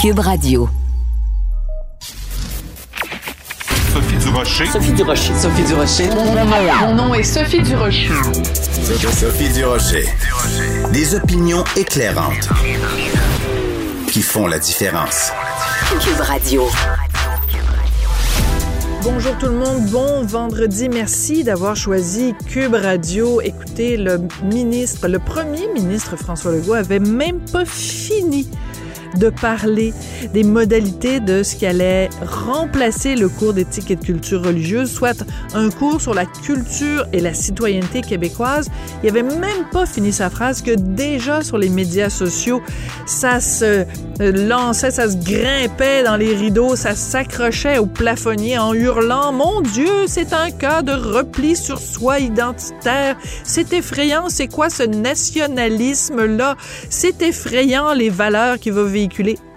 Cube Radio. Sophie Durocher. Sophie Durocher. Sophie Durocher. Mon nom est Sophie Durocher. Sophie Durocher. Des opinions éclairantes qui font la différence. Cube Radio. Bonjour tout le monde, bon vendredi. Merci d'avoir choisi Cube Radio. Écoutez, le ministre, le premier ministre François Legault avait même pas fini de parler des modalités de ce qui allait remplacer le cours d'éthique et de culture religieuse, soit un cours sur la culture et la citoyenneté québécoise. Il avait même pas fini sa phrase que déjà sur les médias sociaux, ça se lançait, ça se grimpait dans les rideaux, ça s'accrochait au plafonnier en hurlant Mon Dieu, c'est un cas de repli sur soi identitaire. C'est effrayant, c'est quoi ce nationalisme-là? C'est effrayant les valeurs qui va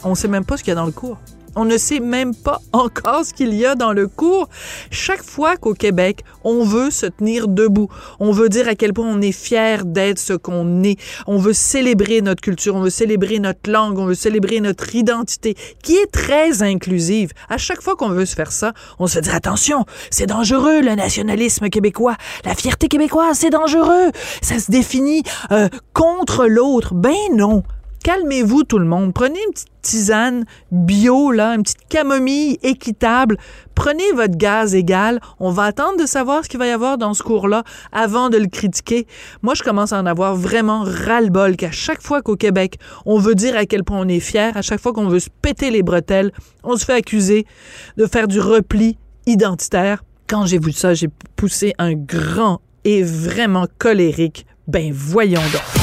On sait même pas ce qu'il y a dans le cours. On ne sait même pas encore ce qu'il y a dans le cours. Chaque fois qu'au Québec, on veut se tenir debout, on veut dire à quel point on est fier d'être ce qu'on est, on veut célébrer notre culture, on veut célébrer notre langue, on veut célébrer notre identité, qui est très inclusive. À chaque fois qu'on veut se faire ça, on se dire attention, c'est dangereux le nationalisme québécois, la fierté québécoise, c'est dangereux, ça se définit euh, contre l'autre. Ben non, calmez-vous tout le monde. Prenez une petite tisane bio, là, une petite camomille équitable. Prenez votre gaz égal. On va attendre de savoir ce qu'il va y avoir dans ce cours-là avant de le critiquer. Moi, je commence à en avoir vraiment ras-le-bol qu'à chaque fois qu'au Québec, on veut dire à quel point on est fier, à chaque fois qu'on veut se péter les bretelles, on se fait accuser de faire du repli identitaire. Quand j'ai vu ça, j'ai poussé un grand et vraiment colérique. Ben voyons donc.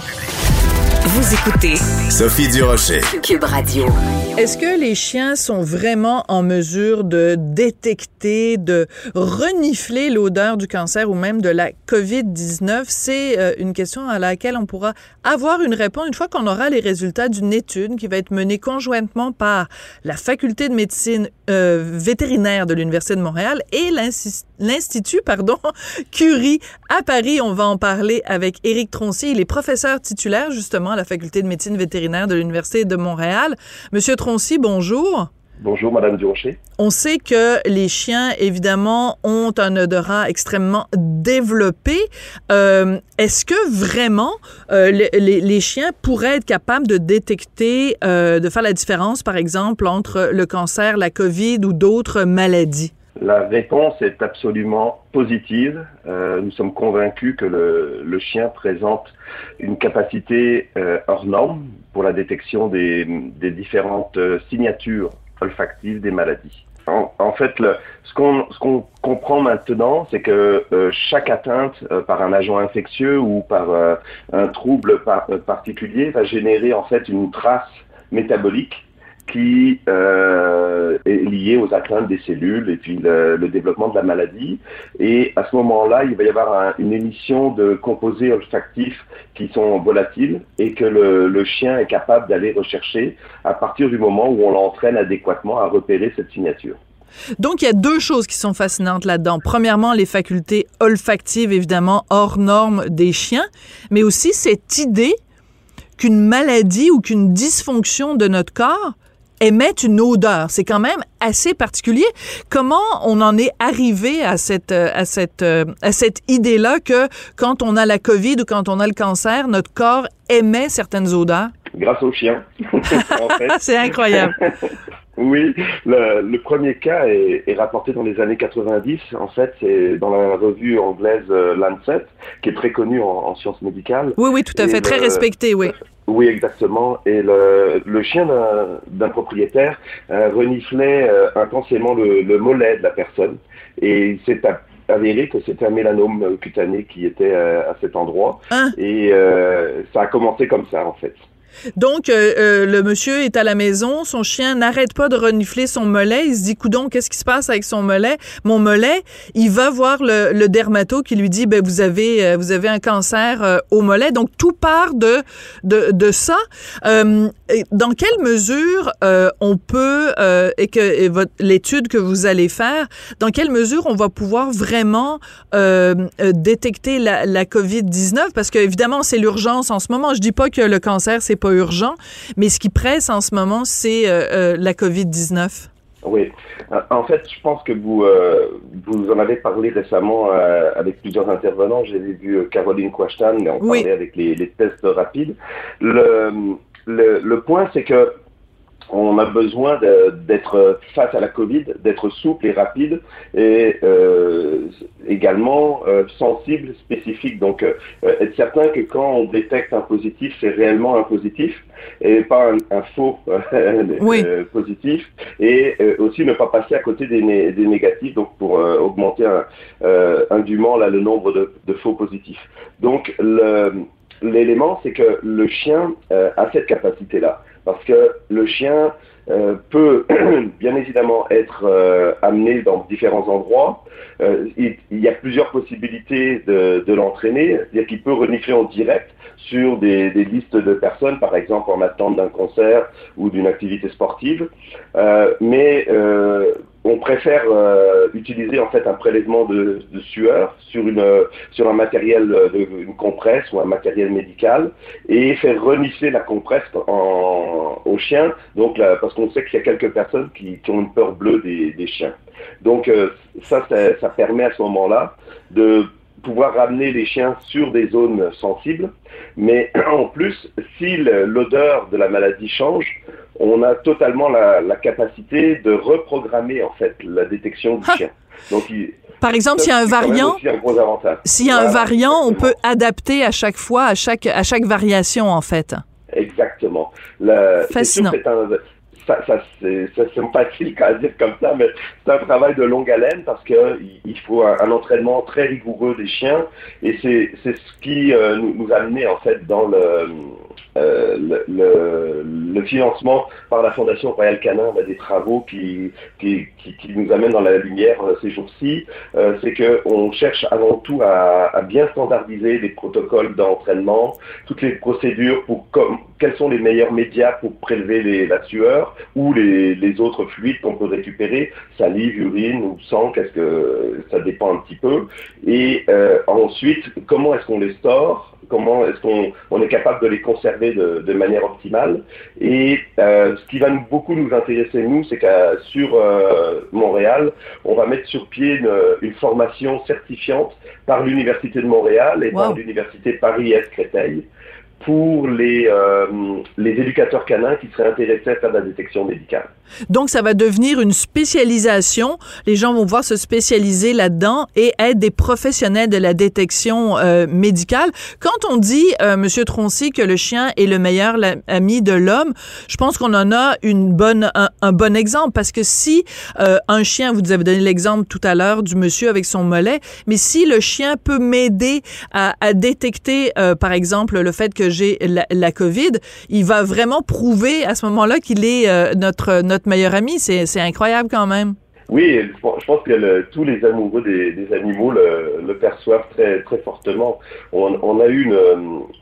Vous écoutez Sophie Durocher. Cube Radio. Est-ce que les chiens sont vraiment en mesure de détecter, de renifler l'odeur du cancer ou même de la COVID-19? C'est euh, une question à laquelle on pourra avoir une réponse une fois qu'on aura les résultats d'une étude qui va être menée conjointement par la Faculté de médecine euh, vétérinaire de l'Université de Montréal et l'Institut pardon, Curie à Paris. On va en parler avec Éric Troncy. Il est professeur titulaire justement à la Faculté de médecine vétérinaire de l'Université de Montréal. Monsieur Troncy, bonjour. Bonjour, Madame Durocher. On sait que les chiens, évidemment, ont un odorat extrêmement développé. Euh, Est-ce que vraiment euh, les, les, chiens pourraient être capables de détecter, euh, de faire la différence, par exemple, entre le cancer, la COVID ou d'autres maladies? La réponse est absolument positive. Euh, nous sommes convaincus que le, chien présente une capacité euh, hors norme pour la détection des, différentes euh, signatures olfactives des maladies. En, fait, ce qu'on comprend maintenant, c'est que chaque atteinte par un agent infectieux ou par un trouble par, particulier va générer en fait une trace métabolique qui euh, est lié aux atteintes des cellules et puis le, développement de la maladie. Et à ce moment-là, il va y avoir un, une émission de composés olfactifs qui sont volatiles et que le, le chien est capable d'aller rechercher à partir du moment où on l'entraîne adéquatement à repérer cette signature. Donc, il y a deux choses qui sont fascinantes là-dedans. Premièrement, les facultés olfactives, évidemment, hors normes des chiens, mais aussi cette idée qu'une maladie ou qu'une dysfonction de notre corps émettent une odeur. C'est quand même assez particulier. Comment on en est arrivé à cette, à cette, à cette idée-là que quand on a la COVID ou quand on a le cancer, notre corps émet certaines odeurs? Grâce aux chiens. C'est incroyable. Oui, le, le, premier cas est, est, rapporté dans les années 90. En fait, c'est dans la revue anglaise euh, Lancet, qui est très connue en, en sciences médicales. Oui, oui, tout à fait, très respecté, oui. Oui, exactement. Et le, le chien d'un propriétaire euh, reniflait euh, intensément le, le, mollet de la personne. Et il s'est avéré que c'était un mélanome cutané qui était euh, à cet endroit. Hein? Et euh, ça a commencé comme ça, en fait. Donc, euh, euh, le monsieur est à la maison, son chien n'arrête pas de renifler son mollet. Il se dit, coudon, qu'est-ce qui se passe avec son mollet? Mon mollet, il va voir le, le dermato qui lui dit, ben, vous avez, euh, vous avez un cancer au mollet. Donc, tout part de, de, ça. dans quelle mesure on peut, et que l'étude que vous allez faire, dans quelle mesure on va pouvoir vraiment détecter la, la COVID-19? Parce que, évidemment, c'est l'urgence en ce moment. Je dis pas que le cancer, c'est pas urgent, mais ce qui presse en ce moment, c'est euh, euh, la COVID-19. Oui. Euh, en fait, je pense que vous, vous en avez parlé récemment avec plusieurs intervenants. J'ai vu Caroline Quashtan, mais on parlait avec les, tests rapides. Le, le, le point, c'est que on a besoin d'être face à la Covid, d'être souple et rapide et euh, également euh, sensible, spécifique. Donc, euh, être certain que quand on détecte un positif, c'est réellement un positif et pas un, faux positif. Et aussi ne pas passer à côté des, négatifs, donc pour augmenter indûment là, le nombre de, de faux positifs. Donc, l'élément, c'est que le chien a cette capacité-là parce que le chien euh, peut bien évidemment être euh, amené dans différents endroits. Euh, il, y a plusieurs possibilités de, de l'entraîner, c'est-à-dire qu'il peut renifler en direct sur des, des, listes de personnes, par exemple en attente d'un concert ou d'une activité sportive. mais on préfère euh, utiliser en fait un prélèvement de, sueur sur une sur un matériel de une compresse ou un matériel médical et faire renifler la compresse en, au chien. Donc là, parce qu'on sait qu'il y a quelques personnes qui, ont une peur bleue des, des chiens. Donc euh, ça, ça, ça permet à ce moment-là de pouvoir ramener les chiens sur des zones sensibles mais en plus si l'odeur de la maladie change on a totalement la, capacité de reprogrammer en fait la détection du chien. Donc, par exemple, s'il y a un variant, s'il y a un variant, on peut adapter à chaque fois, à chaque à chaque variation en fait. Exactement. Fascinant. Ça, ça c'est sympathique à dire comme ça, mais c'est un travail de longue haleine parce que il faut un, entraînement très rigoureux des chiens et c'est ce qui euh, nous, nous a amené en fait dans le euh, le, financement par la Fondation Royal Canin des travaux qui, qui, nous amènent dans la lumière euh, ces jours-ci, euh, c'est qu'on cherche avant tout à, bien standardiser les protocoles d'entraînement, toutes les procédures pour quels sont les meilleurs médias pour prélever la sueur ou les, autres fluides qu'on peut récupérer, salive, urine ou sang, qu'est-ce que ça dépend un petit peu. Et ensuite, comment est-ce qu'on les store? Comment est-ce qu'on on est capable de les conserver de, de manière optimale. Et euh, ce qui va nous, beaucoup nous intéresser, nous, c'est qu'à sur euh, Montréal, on va mettre sur pied une, une formation certifiante par l'Université de Montréal et wow. par l'Université Paris-Est-Créteil pour les, euh, les éducateurs canins qui seraient intéressés à faire de la détection médicale. Donc, ça va devenir une spécialisation. Les gens vont pouvoir se spécialiser là-dedans et être des professionnels de la détection euh, médicale. Quand on dit, euh, Monsieur Troncy, que le chien est le meilleur ami de l'homme, je pense qu'on en a une bonne, un, bon exemple parce que si euh, un chien, vous avez donné l'exemple tout à l'heure du monsieur avec son mollet, mais si le chien peut m'aider à, à, détecter, par exemple, le fait que la, COVID, il va vraiment prouver à ce moment-là qu'il est euh, notre notre meilleur ami. C'est incroyable quand même. Oui, je pense que tous les amoureux des, animaux le, perçoivent très, très fortement. On, a eu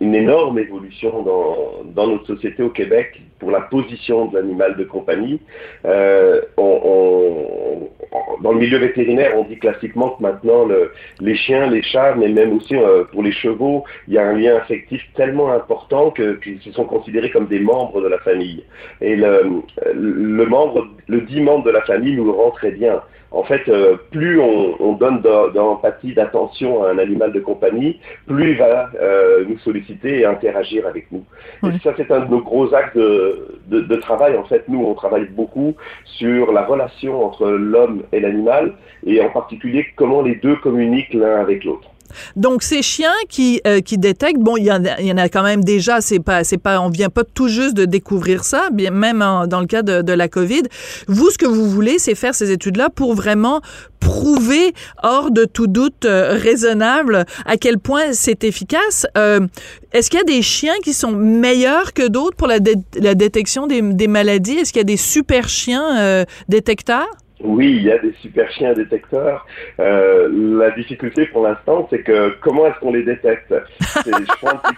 une, énorme évolution dans, notre société au Québec pour la position de l'animal de compagnie. Euh, dans le milieu vétérinaire, on dit classiquement que maintenant le, les chiens, les chats, mais même aussi euh, pour les chevaux, il y a un lien affectif tellement important qu'ils se sont considérés comme des membres de la famille. Et le, le membre, le dit membre de la famille nous rend très bien. En fait, euh, plus on, on donne d'empathie, d'attention à un animal de compagnie, plus il va euh, nous solliciter et interagir avec nous. Oui. Et ça, c'est un de nos gros axes de, de, de, travail. En fait, nous, on travaille beaucoup sur la relation entre l'homme et l'animal, et en particulier comment les deux communiquent l'un avec l'autre. Donc ces chiens qui euh, qui détectent, bon, il y, en a, y en a quand même déjà. C'est pas c'est pas on vient pas tout juste de découvrir ça. Bien même dans le cas de, la COVID, vous ce que vous voulez, c'est faire ces études-là pour vraiment prouver hors de tout doute euh, raisonnable à quel point c'est efficace. Euh, Est-ce qu'il y a des chiens qui sont meilleurs que d'autres pour la, la détection des, maladies? Est-ce qu'il y a des super chiens détecteurs? Oui, il y a des super chiens détecteurs. Euh, la difficulté pour l'instant, c'est que comment est-ce qu'on les détecte? Je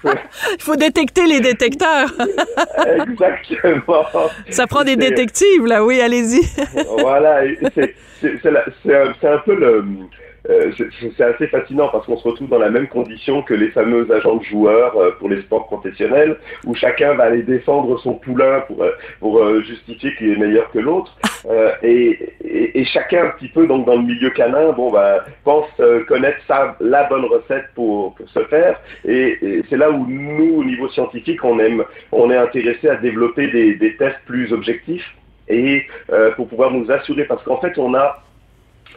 peu Il faut détecter les détecteurs. exactement. Ça prend des détectives, là. Oui, allez-y. voilà, un, c'est un peu le. Euh, c'est- assez fascinant parce qu'on se retrouve dans la même condition que les fameux agents de joueurs euh, pour les sports professionnels, où chacun va aller défendre son poulain pour, euh, justifier qu'il est meilleur que l'autre. Et, chacun un petit peu donc dans le milieu canin, bon bah pense connaître la bonne recette pour, se faire. Et, c'est là où nous, au niveau scientifique, on aime, on est intéressé à développer des, des tests plus objectifs et pour pouvoir nous assurer, parce qu'en fait, on a,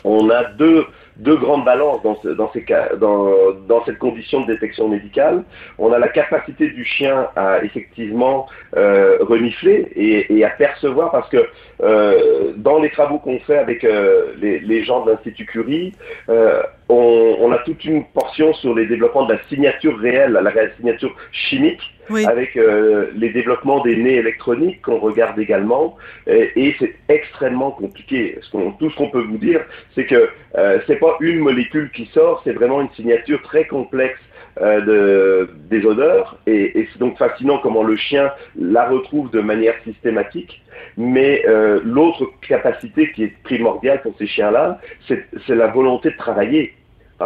on a deux, deux grandes balances dans, ce- dans, cette condition de détection médicale. On a la capacité du chien à effectivement euh, renifler et, à percevoir, parce que euh, dans les travaux qu'on fait avec euh, les, gens de l'Institut Curie, euh, on, on a toute une portion sur les développements de la signature réelle, la signature chimique Avec euh, les développements des nez électroniques qu'on regarde également, et, c'est extrêmement compliqué. Tout ce qu'on peut vous dire, c'est que euh, c'est pas une molécule qui sort, c'est vraiment une signature très complexe euh, de, des odeurs, et, c'est donc fascinant comment le chien la retrouve de manière systématique. Mais euh, l'autre capacité qui est primordiale pour ces chiens-là, c'est la volonté de travailler.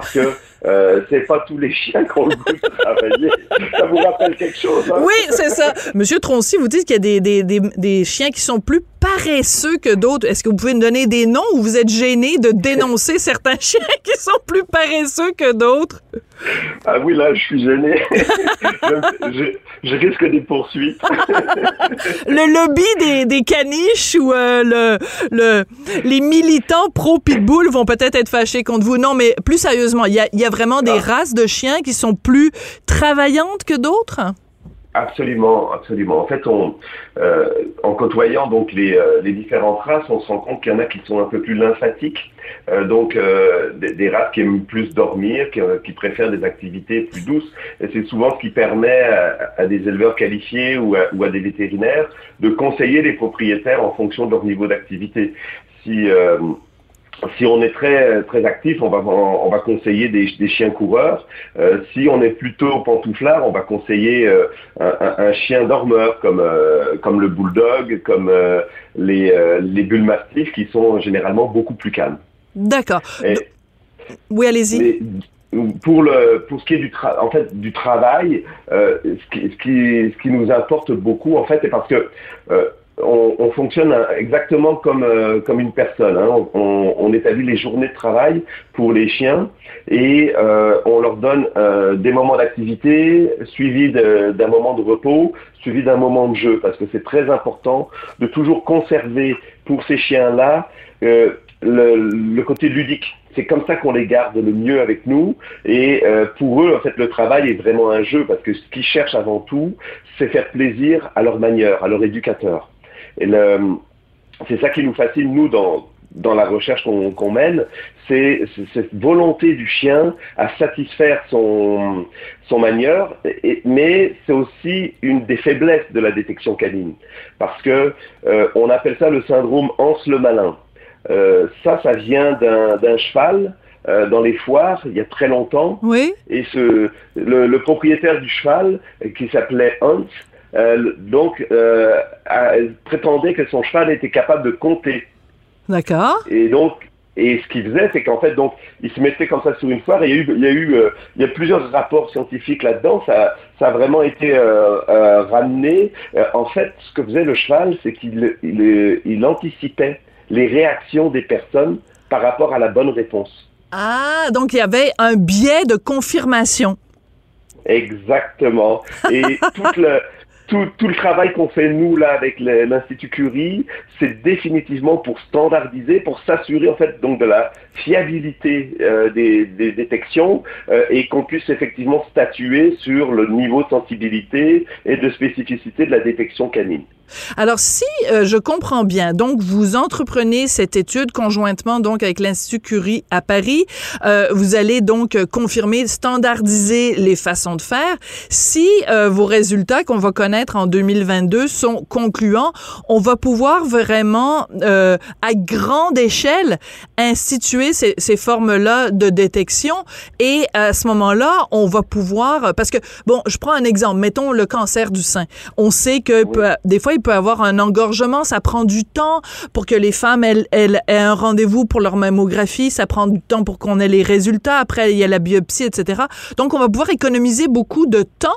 Parce que euh, c'est pas tous les chiens qui ont le goût de travailler. Ça vous rappelle quelque chose hein? Oui, c'est ça. Monsieur Troncy, vous dites qu'il y a des, des, des, des chiens qui sont plus paresseux que d'autres. Est-ce que vous pouvez me donner des noms ou vous êtes gêné de dénoncer certains chiens qui sont plus paresseux que d'autres? Ah oui, là, je suis gêné. je, je- je risque des poursuites. Le lobby des, des caniches ou euh, le, le, les militants pro-pitbull vont peut-être être fâchés contre vous. Non, mais plus sérieusement, il y a, y a vraiment des Ah. races de chiens qui sont plus travaillantes que d'autres? Absolument, absolument. En fait, on, euh, en côtoyant donc les, euh, les différentes races, on se rend compte qu'il y en a qui sont un peu plus lymphatiques, euh, donc des, races qui aiment plus dormir, qui, préfèrent des activités plus douces. Et c'est souvent ce qui permet à, des éleveurs qualifiés ou à, ou à des vétérinaires de conseiller les propriétaires en fonction de leur niveau d'activité. Si si on est très très actif, on va on va conseiller des, des chiens coureurs. Euh, si on est plutôt pantouflard, on va conseiller euh, un, chien dormeur comme euh, comme le bulldog, comme les les bull mastiffs qui sont généralement beaucoup plus calmes. D'accord. Oui, allez-y. pour le pour ce qui est du tra- en fait du travail, euh, ce, qui, ce qui ce qui nous importe beaucoup en fait, c'est parce que euh, on, on fonctionne hein, exactement comme euh, comme une personne. hein. On, établit les journées de travail pour les chiens et euh, on leur donne euh, des moments d'activité suivis d'un moment de repos, suivi d'un moment de jeu, parce que c'est très important de toujours conserver pour ces chiens-là euh, le, côté ludique. C'est comme ça qu'on les garde le mieux avec nous. Et euh, pour eux, en fait, le travail est vraiment un jeu parce que ce qu'ils cherchent avant tout, c'est faire plaisir à leur manière, à leur éducateur. Et c'est ça qui nous fascine nous dans dans la recherche qu'on mène, c'est cette volonté du chien à satisfaire son son manieur, et- mais c'est aussi une des faiblesses de la détection canine, parce que euh, on appelle ça le syndrome Hans le malin. Euh, ça, ça vient d'un d'un cheval euh, dans les foires il y a très longtemps. Oui? Et ce, le, le propriétaire du cheval, qui s'appelait Hans, euh, donc euh, a- prétendait que son cheval était capable de compter. D'accord. Et donc, et ce qu'il faisait, c'est qu'en fait, donc, il se mettait comme ça sur une foire. Et il y a eu, il y a eu, euh, il y a plusieurs rapports scientifiques là-dedans. Ça, ça a vraiment été euh, euh, ramené. En fait, ce que faisait le cheval, c'est qu'il il, il anticipait les réactions des personnes par rapport à la bonne réponse. Ah, donc il y avait un biais de confirmation. Exactement. Et toute le, tout, le travail qu'on fait nous là avec l'Institut Curie, c'est définitivement pour standardiser, pour s'assurer en fait donc de la fiabilité euh, des, des, détections euh, et qu'on puisse effectivement statuer sur le niveau de sensibilité et de spécificité de la détection canine. Alors, si euh, je comprends bien, donc vous entreprenez cette étude conjointement donc avec l'Institut Curie à Paris, euh, vous allez donc confirmer, standardiser les façons de faire. Si euh, vos résultats qu'on va connaître en 2022 sont concluants, on va pouvoir vraiment à grande échelle instituer ces, ces formes-là de détection et à ce moment-là, on va pouvoir parce que bon, je prends un exemple, mettons le cancer du sein. On sait que des fois peut avoir un engorgement, ça prend du temps pour que les femmes aient un rendez-vous pour leur mammographie, ça prend du temps pour qu'on ait les résultats. Après, il y a la biopsie, etc. Donc, on va pouvoir économiser beaucoup de temps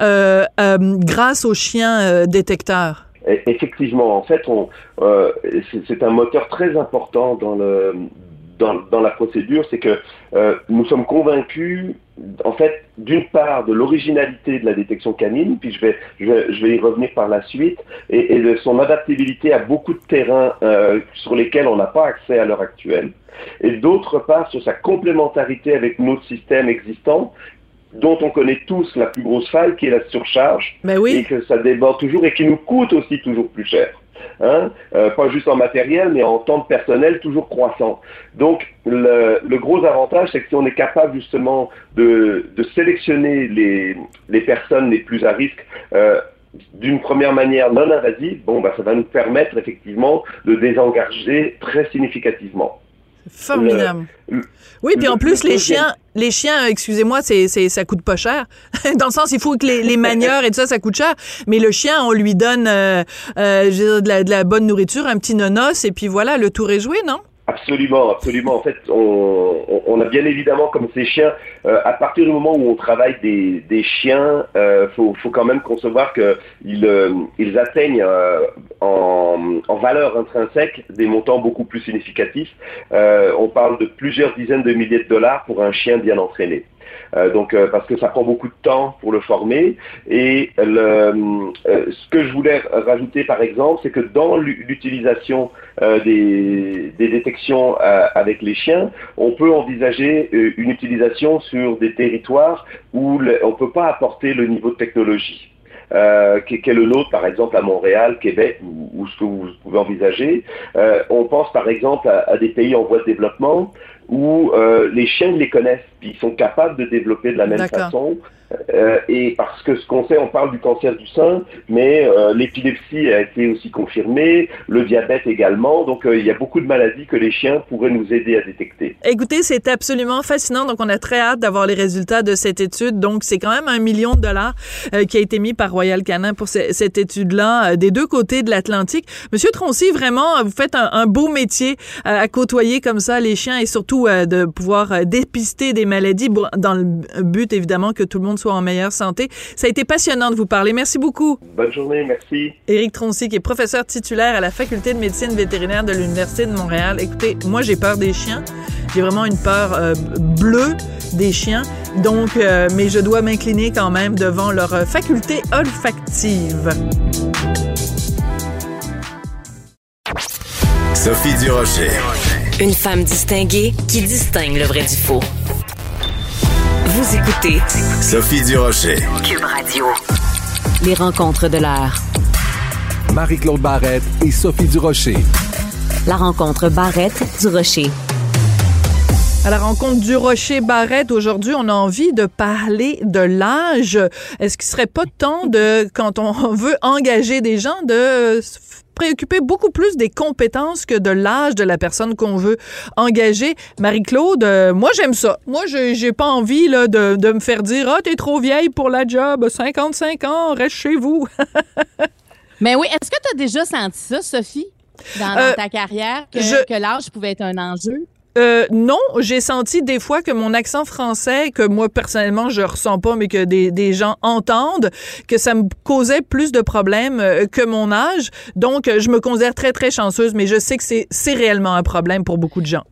euh, euh, grâce aux chiens euh, détecteurs. Effectivement, en fait, c'est un moteur très important dans le dans, la procédure, c'est que euh, nous sommes convaincus, en fait, d'une part de l'originalité de la détection canine, puis je vais, je vais, y revenir par la suite, et, de son adaptabilité à beaucoup de terrains euh, sur lesquels on n'a pas accès à l'heure actuelle, et d'autre part sur sa complémentarité avec notre système existant, dont on connaît tous la plus grosse faille, qui est la surcharge, ben oui. et que ça déborde toujours et qui nous coûte aussi toujours plus cher. Hein, euh, pas juste en matériel, mais en temps de personnel toujours croissant. Donc, le, gros avantage, c'est que si on est capable justement de, sélectionner les, les, personnes les plus à risque, euh, d'une première manière non invasive, bon, bah, ça va nous permettre effectivement de désengager très significativement. Formidable. oui, puis en plus, les chiens, les chiens, excusez-moi, c'est, c'est, ça coûte pas cher. Dans le sens, il faut que les, les manieurs et tout ça, ça coûte cher. Mais le chien, on lui donne euh, euh, de, la, de la bonne nourriture, un petit nonos, et puis voilà, le tour est joué, non? Absolument, absolument. En fait, on, a bien évidemment comme ces chiens, euh, à partir du moment où on travaille des, chiens, euh, faut, faut quand même concevoir qu'ils euh, ils atteignent en, en, valeur intrinsèque des montants beaucoup plus significatifs. On parle de plusieurs dizaines de milliers de dollars pour un chien bien entraîné. Euh, donc euh, parce que ça prend beaucoup de temps pour le former. Et le, euh, ce que je voulais rajouter par exemple, c'est que dans l'utilisation des, des, détections avec les chiens, on peut envisager une utilisation sur des territoires où on ne peut pas apporter le niveau de technologie. Euh, est le nôtre, par exemple, à Montréal, Québec, ou, ce que vous pouvez envisager. Euh, on pense, par exemple, à, des pays en voie de développement où euh, les chiens les connaissent, puis ils sont capables de développer de la même façon. Euh, et parce que ce qu'on sait, on parle du cancer du sein, mais euh, l'épilepsie a été aussi confirmée, le diabète également. Donc euh, il y a beaucoup de maladies que les chiens pourraient nous aider à détecter. Écoutez, c'est absolument fascinant. Donc on a très hâte d'avoir les résultats de cette étude. Donc c'est quand même un million de dollars qui a été mis par Royal Canin pour cette étude-là des deux côtés de l'Atlantique. Monsieur Troncy, vraiment, vous faites un, un beau métier à côtoyer comme ça les chiens et surtout de pouvoir dépister des maladies dans le but évidemment que tout le monde soit en meilleure santé. Ça a été passionnant de vous parler. Merci beaucoup. Bonne journée, merci. Éric Troncy, qui est professeur titulaire à la Faculté de médecine vétérinaire de l'Université de Montréal. Écoutez, moi, j'ai peur des chiens. J'ai vraiment une peur euh, bleue des chiens. Donc, euh, mais je dois m'incliner quand même devant leur faculté olfactive. Sophie Durocher. Une femme distinguée qui distingue le vrai du faux. Vous écoutez Sophie Durocher. Cube Radio. Les rencontres de l'heure. Marie-Claude Barrette et Sophie Durocher. La rencontre Barrette-Durocher. À la rencontre du Rocher Barrette, aujourd'hui, on a envie de parler de l'âge. Est-ce qu'il serait pas temps de, quand on veut engager des gens, de préoccuper beaucoup plus des compétences que de l'âge de la personne qu'on veut engager. Marie-Claude, euh, moi j'aime ça. Moi j'ai pas envie là, de, de me faire dire ah t'es trop vieille pour la job, 55 ans, reste chez vous. Mais oui, est-ce que tu as déjà senti ça, Sophie, dans, euh, ta carrière, que, que l'âge pouvait être un enjeu? Euh, non, j'ai senti des fois que mon accent français, que moi personnellement je ressens pas, mais que des, des gens entendent, que ça me causait plus de problèmes euh, que mon âge. Donc, je me considère très très chanceuse, mais je sais que c'est réellement un problème pour beaucoup de gens.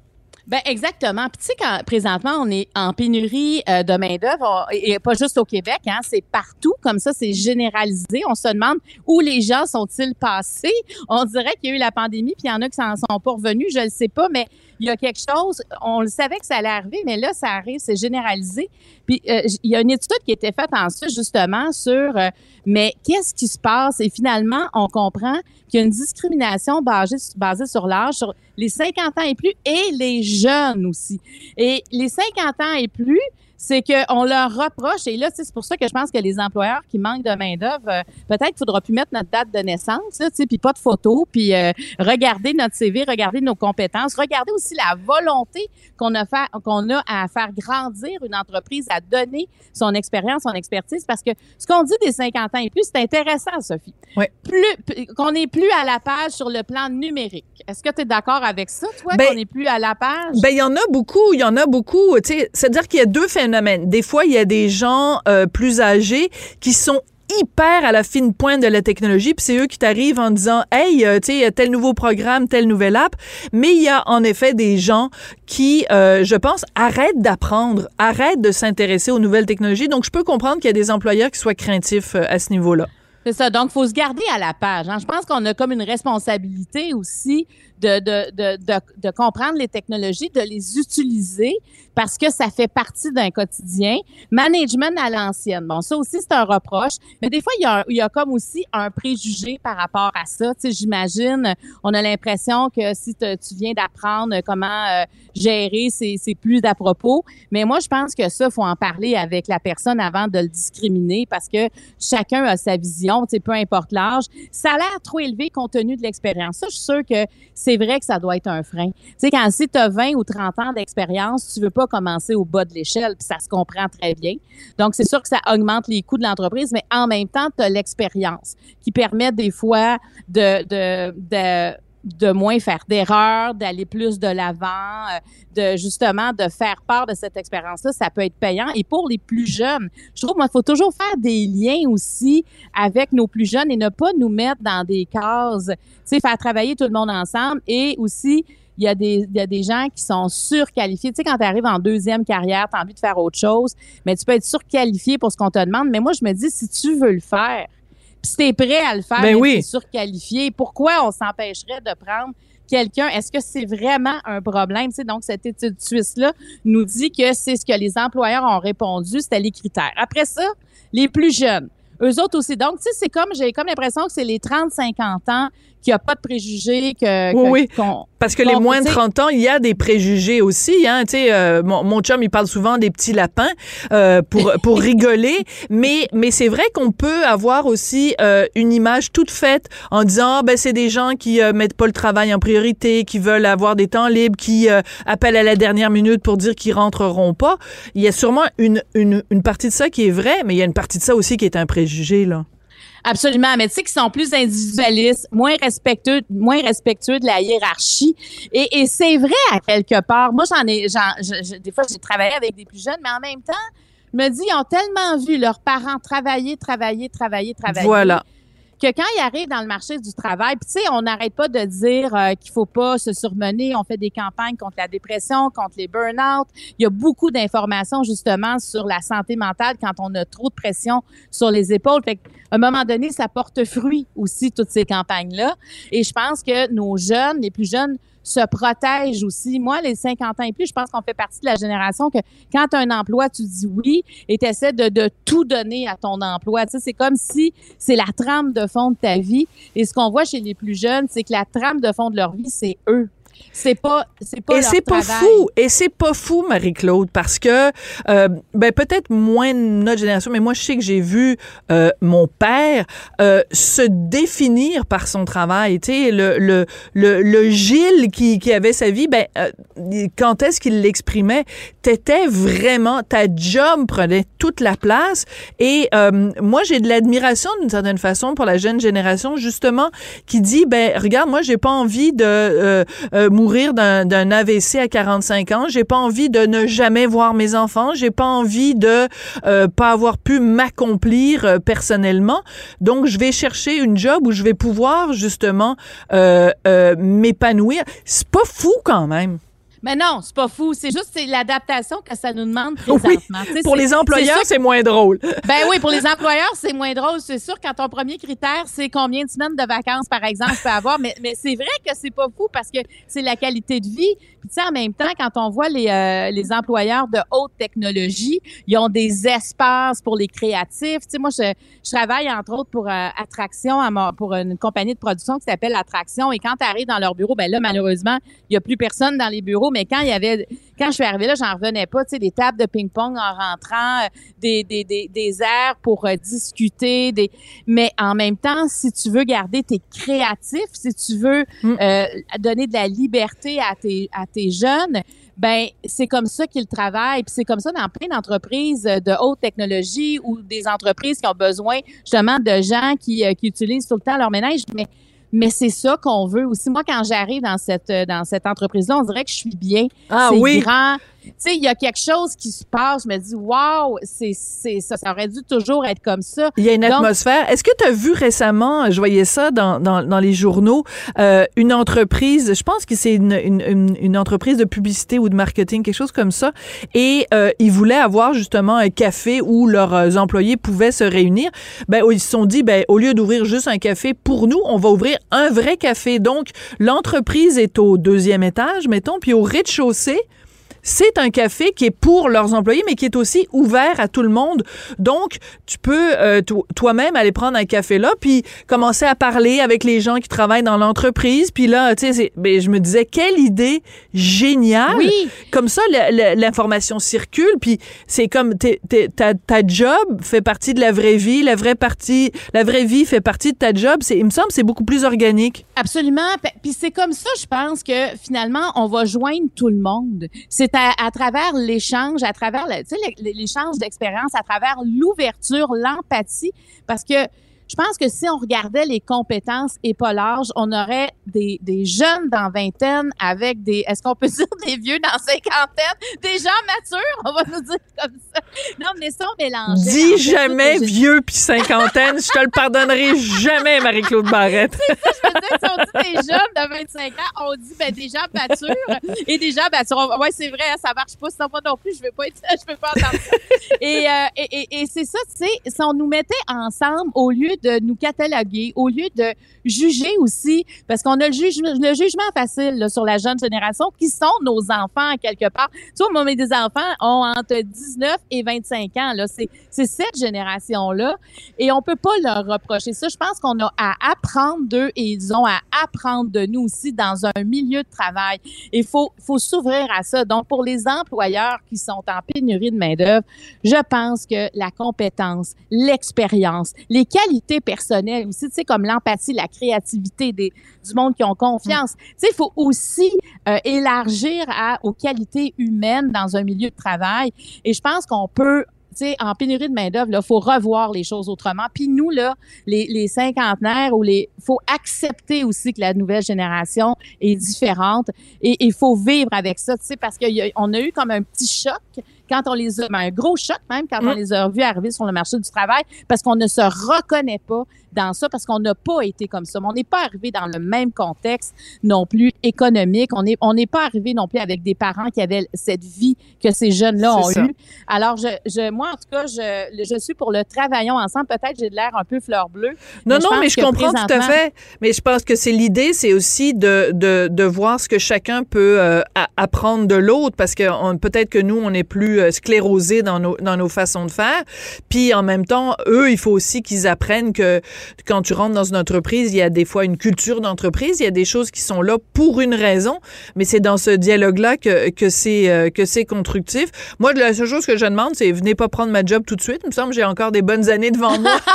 Ben exactement. Puis tu sais, quand présentement on est en pénurie euh, de main d'œuvre, et pas juste au Québec, hein, c'est partout comme ça, c'est généralisé. On se demande où les gens sont-ils passés. On dirait qu'il y a eu la pandémie, puis il y en a qui s'en sont pas revenus. Je le sais pas, mais il y a quelque chose. On le savait que ça allait arriver, mais là ça arrive, c'est généralisé. Puis euh, il y a une étude qui a été faite ensuite justement sur, euh, mais qu'est-ce qui se passe? Et finalement, on comprend qu'il y a une discrimination basée, basée sur l'âge, sur les 50 ans et plus et les jeunes aussi. Et les 50 ans et plus, c'est qu'on leur reproche, et là, c'est pour ça que je pense que les employeurs qui manquent de main-d'œuvre, euh, peut-être qu'il faudra plus mettre notre date de naissance, puis pas de photo, puis euh, regarder notre CV, regarder nos compétences, regarder aussi la volonté qu'on a, fait, qu'on a à faire grandir une entreprise, à donner son expérience, son expertise, parce que ce qu'on dit des 50 ans et plus, c'est intéressant, Sophie. Oui. Plus, qu'on n'est plus à la page sur le plan numérique. Est-ce que tu es d'accord avec ça, toi, ben, qu'on n'est plus à la page? Ben, il y en a beaucoup, il y en a beaucoup. C'est-à-dire qu'il y a deux phénomènes des fois, il y a des gens euh, plus âgés qui sont hyper à la fine pointe de la technologie, puis c'est eux qui t'arrivent en disant hey, euh, tu sais, tel nouveau programme, telle nouvelle app. Mais il y a en effet des gens qui, euh, je pense, arrêtent d'apprendre, arrêtent de s'intéresser aux nouvelles technologies. Donc, je peux comprendre qu'il y a des employeurs qui soient craintifs à ce niveau-là. C'est ça. Donc, il faut se garder à la page. Hein. Je pense qu'on a comme une responsabilité aussi de, de, de, de, comprendre les technologies, de les utiliser parce que ça fait partie d'un quotidien. Management à l'ancienne. Bon, ça aussi, c'est un reproche. Mais des fois, il y, a, il comme aussi un préjugé par rapport à ça. Tu sais, j'imagine, on a l'impression que si tu viens d'apprendre comment euh, gérer, c'est plus d'à propos. Mais moi, je pense que ça, faut en parler avec la personne avant de le discriminer parce que chacun a sa vision, sais, peu importe l'âge. Ça a l'air trop élevé compte tenu de l'expérience. Ça, je suis sûre que c'est vrai que ça doit être un frein. Tu sais, quand si tu as 20 ou 30 ans d'expérience, tu veux pas commencer au bas de l'échelle, puis ça se comprend très bien. Donc, c'est sûr que ça augmente les coûts de l'entreprise, mais en même temps, tu as l'expérience qui permet des fois de, de de moins faire d'erreurs, d'aller plus de l'avant, euh, de justement de faire part de cette expérience-là, ça peut être payant. Et pour les plus jeunes, je trouve qu'il faut toujours faire des liens aussi avec nos plus jeunes et ne pas nous mettre dans des cases, tu sais, faire travailler tout le monde ensemble et aussi il y, a des, il y a des gens qui sont surqualifiés. Tu sais, quand tu arrives en deuxième carrière, tu as envie de faire autre chose, mais tu peux être surqualifié pour ce qu'on te demande. Mais moi, je me dis, si tu veux le faire, si tu es prêt à le faire, ben oui. surqualifié, pourquoi on s'empêcherait de prendre quelqu'un, est-ce que c'est vraiment un problème? Tu donc, cette étude suisse-là nous dit que c'est ce que les employeurs ont répondu, c'était les critères. Après ça, les plus jeunes, eux autres aussi. Donc, tu sais, c'est comme, j'ai comme l'impression que c'est les 30-50 ans qu'il n'y a pas de préjugés que, oui, oui. parce que les moins de 30 ans, il y a des préjugés aussi. Hein, tu sais, euh, mon, mon, chum, il parle souvent des petits lapins euh, pour pour rigoler, mais mais c'est vrai qu'on peut avoir aussi euh, une image toute faite en disant ah, ben c'est des gens qui euh, mettent pas le travail en priorité, qui veulent avoir des temps libres, qui euh, appellent à la dernière minute pour dire qu'ils rentreront pas. Il y a sûrement une, une une partie de ça qui est vrai, mais il y a une partie de ça aussi qui est un préjugé là. Absolument, mais tu sais qu'ils sont plus individualistes, moins respectueux, moins respectueux de la hiérarchie. Et, et c'est vrai à quelque part. Moi, j'en ai, des fois, j'ai travaillé avec des plus jeunes, mais en même temps, je me dis, ils ont tellement vu leurs parents travailler, travailler, travailler, travailler. Voilà que quand ils arrivent dans le marché du travail, tu sais, on n'arrête pas de dire euh, qu'il faut pas se surmener. On fait des campagnes contre la dépression, contre les burn-out. Il y a beaucoup d'informations justement sur la santé mentale quand on a trop de pression sur les épaules. Fait à un moment donné, ça porte fruit aussi toutes ces campagnes-là. Et je pense que nos jeunes, les plus jeunes, se protègent aussi. Moi, les 50 ans et plus, je pense qu'on fait partie de la génération que quand tu as un emploi, tu dis oui et tu essaies de, de, tout donner à ton emploi. Tu c'est comme si c'est la trame de fond de ta vie. Et ce qu'on voit chez les plus jeunes, c'est que la trame de fond de leur vie, c'est eux. C'est pas, c'est pas. Et c'est pas fou. Et c'est pas fou, Marie-Claude, parce que, euh, ben peut-être moins de notre génération, mais moi je sais que j'ai vu euh, mon père euh, se définir par son travail. Tu sais, le, le, le, le Gilles qui, qui avait sa vie, ben euh, quand est-ce qu'il l'exprimait? T'étais vraiment ta job prenait toute la place. Et euh, moi j'ai de l'admiration d'une certaine façon pour la jeune génération justement qui dit ben regarde moi j'ai pas envie de euh, mourir d'un AVC à 45 ans. J'ai pas envie de ne jamais voir mes enfants. J'ai pas envie de euh, pas avoir pu m'accomplir euh, personnellement. Donc, je vais chercher une job où je vais pouvoir justement euh, m'épanouir. C'est pas fou quand même. Mais non, c'est pas fou. C'est juste c'est l'adaptation que ça nous demande présentement. Pour les employeurs, c'est moins drôle. Ben oui, pour les employeurs, c'est moins drôle. C'est sûr, quand ton premier critère, c'est combien de semaines de vacances, par exemple, tu peux avoir. Mais, mais c'est vrai que c'est pas fou parce que c'est la qualité de vie. Puis, tu sais, en même temps, quand on voit les, euh, les employeurs de haute technologie, ils ont des espaces pour les créatifs. Tu sais, moi, je, je travaille, entre autres, pour euh, Attraction, à mon- pour une compagnie de production qui s'appelle Attraction. Et quand tu arrives dans leur bureau, ben là, malheureusement, il y a plus personne dans les bureaux. Mais quand il y avait, quand je suis arrivée là, j'en revenais pas. Tu sais, des tables de ping-pong en rentrant, euh, des, des, des, des airs pour euh, discuter. Des... Mais en même temps, si tu veux garder tes créatifs, si tu veux Mm. euh, donner de la liberté à tes, à tes jeunes, ben c'est comme ça qu'ils travaillent. Puis c'est comme ça dans plein d'entreprises de haute technologie ou des entreprises qui ont besoin justement de gens qui, qui utilisent tout le temps leur ménage. Mais mais c'est ça qu'on veut aussi. Moi, quand j'arrive dans cette euh, dans cette entreprise-là, on dirait que je suis bien. Ah c'est oui. grand. Tu sais, il y a quelque chose qui se passe. Je me dis, waouh, c'est c'est ça, ça aurait dû toujours être comme ça. Il y a une Donc- atmosphère. Est-ce que tu as vu récemment, je voyais ça dans, dans, dans les journaux, euh, une entreprise, je pense que c'est une, une, une, une entreprise de publicité ou de marketing, quelque chose comme ça, et euh, ils voulaient avoir justement un café où leurs euh, employés pouvaient se réunir. Ben, ils se sont dit, ben, au lieu d'ouvrir juste un café pour nous, on va ouvrir un vrai café. Donc, l'entreprise est au deuxième étage, mettons, puis au rez-de-chaussée, c'est un café qui est pour leurs employés, mais qui est aussi ouvert à tout le monde. Donc, tu peux euh, to- toi-même aller prendre un café là, puis commencer à parler avec les gens qui travaillent dans l'entreprise. Puis là, tu sais, ben, je me disais, quelle idée géniale! Oui. Comme ça, l'information circule, puis c'est comme t'es- t'es- ta, ta job fait partie de la vraie vie, la vraie partie, la vraie vie fait partie de ta job. Il me semble, c'est beaucoup plus organique. Absolument. Puis c'est comme ça, je pense que finalement, on va joindre tout le monde. C'est à, à travers l'échange, à travers l'échange d'expérience, à travers l'ouverture, l'empathie, parce que je pense que si on regardait les compétences et pas l'âge, on aurait des, des jeunes dans vingtaine avec des, est-ce qu'on peut dire des vieux dans cinquantaine, des gens matures, on va nous dire comme ça. Non, mais ça, on mélangeait. en Dis jamais vieux puis cinquantaine, je te le pardonnerai jamais, Marie-Claude Barrette. je veux dire, si on dit des jeunes de 25 ans, on dit ben, des gens matures et des gens matures. Ouais, c'est vrai, ça marche pas. Sinon, moi non plus, je veux pas être, je veux pas entendre ça. Et, euh, et, et, et c'est ça, tu sais, si on nous mettait ensemble au lieu de nous cataloguer, au lieu de juger aussi, parce qu'on a le, juge, le jugement facile là, sur la jeune génération, qui sont nos enfants quelque part. Tu vois, moi, mes enfants ont entre 19 et 25 ans. Là, c'est, c'est cette génération-là. Et on peut pas leur reprocher ça. Je pense qu'on a à apprendre d'eux et ils ont à apprendre de nous aussi dans un milieu de travail. Il faut, faut s'ouvrir à ça. Donc, pour les employeurs qui sont en pénurie de main-d'œuvre, je pense que la compétence, l'expérience, les qualités personnelles aussi, tu sais, comme l'empathie, la créativité des, du monde qui ont confiance. Tu sais, il faut aussi euh, élargir à, aux qualités humaines dans un milieu de travail. Et je pense qu'on peut tu sais, en pénurie de main-d'œuvre, il faut revoir les choses autrement. Puis nous, là, les, les cinquantenaires, ou les, faut accepter aussi que la nouvelle génération est différente et il faut vivre avec ça, tu sais, parce qu'on a eu comme un petit choc quand on les a, ben, un gros choc même quand on Mm. les a vus arriver sur le marché du travail, parce qu'on ne se reconnaît pas dans ça, parce qu'on n'a pas été comme ça. Mais on n'est pas arrivé dans le même contexte non plus économique. On n'est on n'est pas arrivé non plus avec des parents qui avaient cette vie que ces jeunes-là ont eue. Alors, je, je, moi, en tout cas, je, je suis pour le travaillons ensemble. Peut-être j'ai de l'air un peu fleur bleue. Non, Mais non, mais je comprends tout à fait. Mais je pense que c'est l'idée, c'est aussi de, de, de voir ce que chacun peut euh, apprendre de l'autre, parce que peut-être que nous, on est plus euh, sclérosés dans nos, dans nos façons de faire. Puis en même temps, eux, il faut aussi qu'ils apprennent que quand tu rentres dans une entreprise, il y a des fois une culture d'entreprise, il y a des choses qui sont là pour une raison, mais c'est dans ce dialogue-là que, que c'est euh, que c'est constructif. Moi, la seule chose que je demande, c'est venez pas prendre ma job tout de suite. Il me semble que j'ai encore des bonnes années devant moi.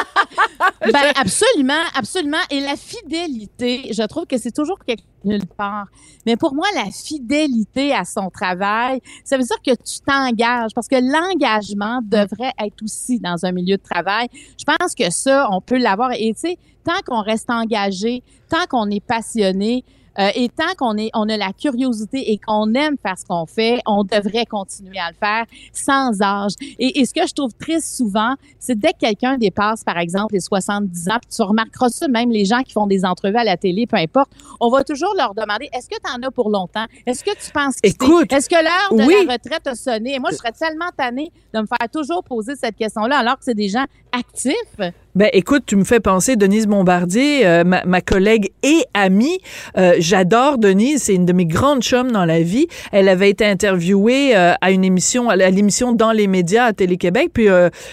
Ben, absolument, absolument. Et la fidélité, je trouve que c'est toujours quelque nulle part. Mais pour moi, la fidélité à son travail, ça veut dire que tu t'engages parce que l'engagement devrait être aussi dans un milieu de travail. Je pense que ça, on peut l'avoir. Et tu sais, tant qu'on reste engagé, tant qu'on est passionné, Euh, et tant qu'on est, on a la curiosité et qu'on aime faire ce qu'on fait, on devrait continuer à le faire sans âge. Et, et ce que je trouve triste souvent, c'est dès que quelqu'un dépasse, par exemple, les 70 ans, puis tu remarqueras ça, même les gens qui font des entrevues à la télé, peu importe, on va toujours leur demander, est-ce que tu en as pour longtemps? Est-ce que tu penses que Écoute, Est-ce que l'heure de oui. la retraite a sonné? Et moi, je serais tellement tannée de me faire toujours poser cette question-là, alors que c'est des gens actifs. Ben écoute, tu me fais penser Denise Bombardier, euh, ma, collègue et amie. Euh, J'adore Denise, c'est une de mes grandes chums dans la vie. Elle avait été interviewée euh, à une émission, à l'émission dans les médias à Télé-Québec. Puis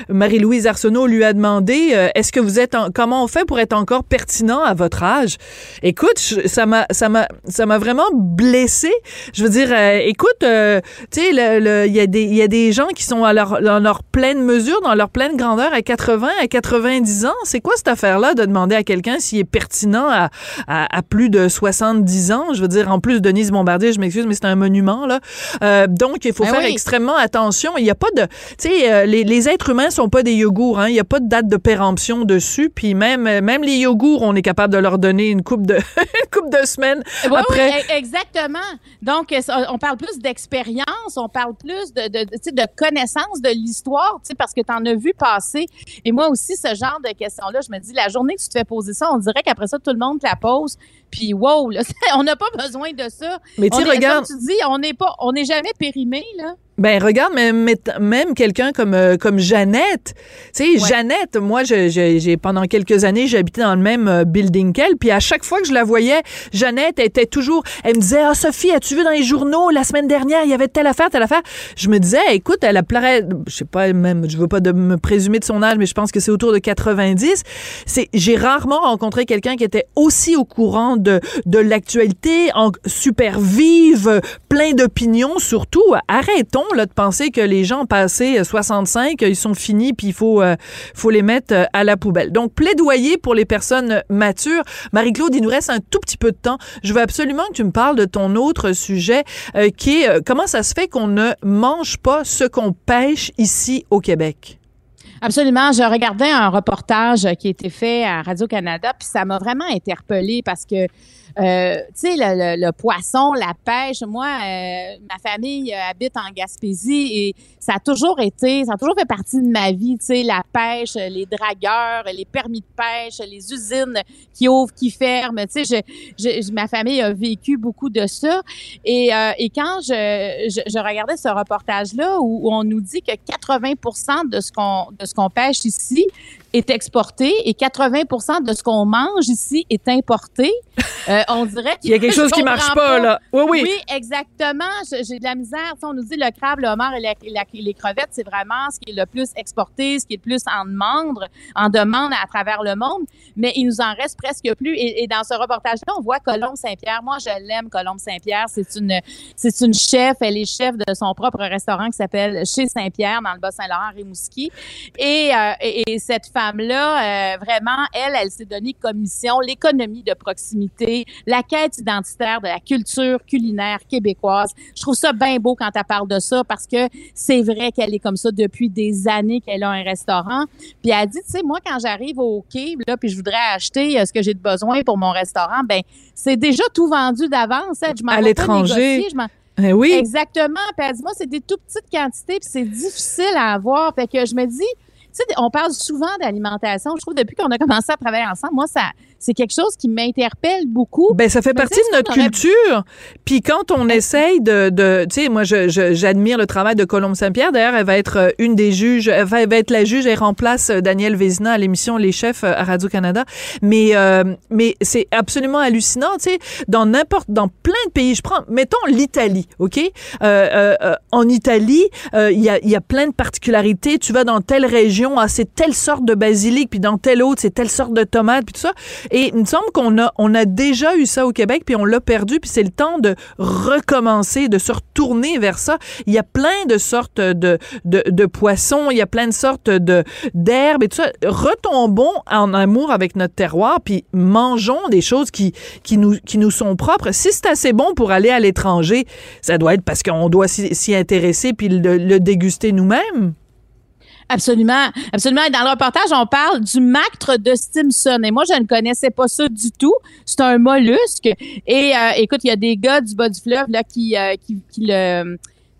Marie-Louise Arsenault lui a demandé Est-ce que vous êtes, en- comment on fait pour être encore pertinent à votre âge? Écoute, ça m'a, ça m'a, ça m'a vraiment blessée. Je veux dire, écoute, tu sais, il y a des, il y a des gens qui sont à dans leur pleine mesure, dans leur pleine grandeur à 80, à 90 ans. C'est quoi cette affaire-là de demander à quelqu'un s'il est pertinent à, à, à plus de 70 ans? Je veux dire, en plus, Denise Bombardier, je m'excuse, mais c'est un monument, là. Euh, donc, il faut Ben faire oui. extrêmement attention. Il n'y a pas de, tu sais, euh, les, les êtres humains sont pas des yogourts, hein. Il n'y a pas de date de péremption dessus. Puis même, euh, même les yogourts, on est capable de leur donner une coupe de, une coupe de semaines Oui, après. oui, e- exactement. Donc, on parle plus d'expérience, on parle plus de, de, de, de connaissance de l'histoire, tu sais, parce que tu en as vu passer. Et moi aussi, ce genre de questions-là, je me dis, la journée que tu te fais poser ça, on dirait qu'après ça, tout le monde te la pose. Puis, wow, là, on n'a pas besoin de ça. Mais tu regarde. Comme tu dis, on n'est pas, on n'est jamais périmé, là. Ben regarde même même quelqu'un comme euh, comme Jeannette, tu sais Ouais. Jeannette, moi je- je- j'ai pendant quelques années j'habitais dans le même euh, building qu'elle, puis à chaque fois que je la voyais, Jeannette était toujours, elle me disait ah Sophie as-tu vu dans les journaux la semaine dernière il y avait telle affaire telle affaire, je me disais écoute elle a pleurait, je sais pas même je veux pas de me présumer de son âge mais je pense que c'est autour de 90, c'est j'ai rarement rencontré quelqu'un qui était aussi au courant de de l'actualité, en super vive, plein d'opinions surtout. Arrêtons là de penser que les gens passés 65, ils sont finis puis il faut euh, faut les mettre euh, à la poubelle. Donc plaidoyer pour les personnes matures. Marie-Claude, il nous reste un tout petit peu de temps. Je veux absolument que tu me parles de ton autre sujet euh, qui est euh, comment ça se fait qu'on ne mange pas ce qu'on pêche ici au Québec? Absolument. Je regardais un reportage qui a été fait à Radio-Canada, puis ça m'a vraiment interpellée parce que, euh, tu sais, le, le- le poisson, la pêche, moi, euh, ma famille euh, habite en Gaspésie et ça a toujours été, ça a toujours fait partie de ma vie, tu sais, la pêche, les dragueurs, les permis de pêche, les usines qui ouvrent, qui ferment, tu sais, je, je- ma famille a vécu beaucoup de ça. Et, euh, et quand je, je, je regardais ce reportage-là où on nous dit que 80 de ce qu'on de ce qu'on pêche ici est exporté et 80 de ce qu'on mange ici est importé, euh, on dirait Il y a quelque chose qui marche pas, là. Oui, oui. Oui, exactement. J'ai de la misère. On nous dit le crabe, le homard et la- la- les crevettes, c'est vraiment ce qui est le plus exporté, ce qui est le plus en demande, en demande à travers le monde. Mais il nous en reste presque plus. Et, et dans ce reportage-là, on voit Colombe Saint-Pierre. Moi, je l'aime, Colombe Saint-Pierre. C'est une, c'est une chef. Elle est chef de son propre restaurant qui s'appelle Chez Saint-Pierre dans le Bas-Saint-Laurent, Rimouski. Et, euh, et, et cette femme-là, euh, vraiment, elle, elle s'est donnée comme mission l'économie de proximité, la quête identitaire de la culture culinaire québécoise. Je trouve ça bien beau quand elle parle de ça parce que c'est vrai qu'elle est comme ça depuis des années qu'elle a un restaurant. Puis elle dit, tu sais, moi, quand j'arrive au quai, là, puis je voudrais acheter euh, ce que j'ai de besoin pour mon restaurant, ben c'est déjà tout vendu d'avance. hein. Je m'en À l'étranger. Eh oui. Exactement. Puis elle dit, moi, c'est des tout petites quantités, puis c'est difficile à avoir. Fait que je me dis, sais, on parle souvent d'alimentation. Je trouve depuis qu'on a commencé à travailler ensemble, moi, ça, c'est quelque chose qui m'interpelle beaucoup. Ben, ça fait Mais partie de notre culture. Puis quand on essaye de, de tu sais, moi, j'admire le travail de Colombe Saint-Pierre. D'ailleurs, elle va être euh, une des juges, elle va, elle va être la juge, elle remplace euh, Daniel Vézina à l'émission Les Chefs euh, à Radio-Canada. Mais, euh, mais c'est absolument hallucinant, tu sais, dans n'importe, dans plein de pays. Je prends, mettons l'Italie, OK? Euh, euh, en Italie, il y, a, il y a plein de particularités. Tu vas dans telle région, ah, c'est telle sorte de basilic, puis dans telle autre, c'est telle sorte de tomate, puis tout ça. Et il me semble qu'on a, on a déjà eu ça au Québec, puis on l'a perdu, puis c'est le temps de recommencer, de se retourner vers ça. Il y a plein de sortes de, poissons, il y a plein de sortes d'herbes et tout ça. Retombons en amour avec notre terroir, puis mangeons des choses qui, nous, sont propres. Si c'est assez bon pour aller à l'étranger, ça doit être parce qu'on doit s'y intéresser puis le déguster nous-mêmes. Absolument, absolument. Dans le reportage, on parle du mactre de Stimson. Et moi, je ne connaissais pas ça du tout. C'est un mollusque. Et euh, écoute, il y a des gars du bas du fleuve là qui, euh, qui, qui le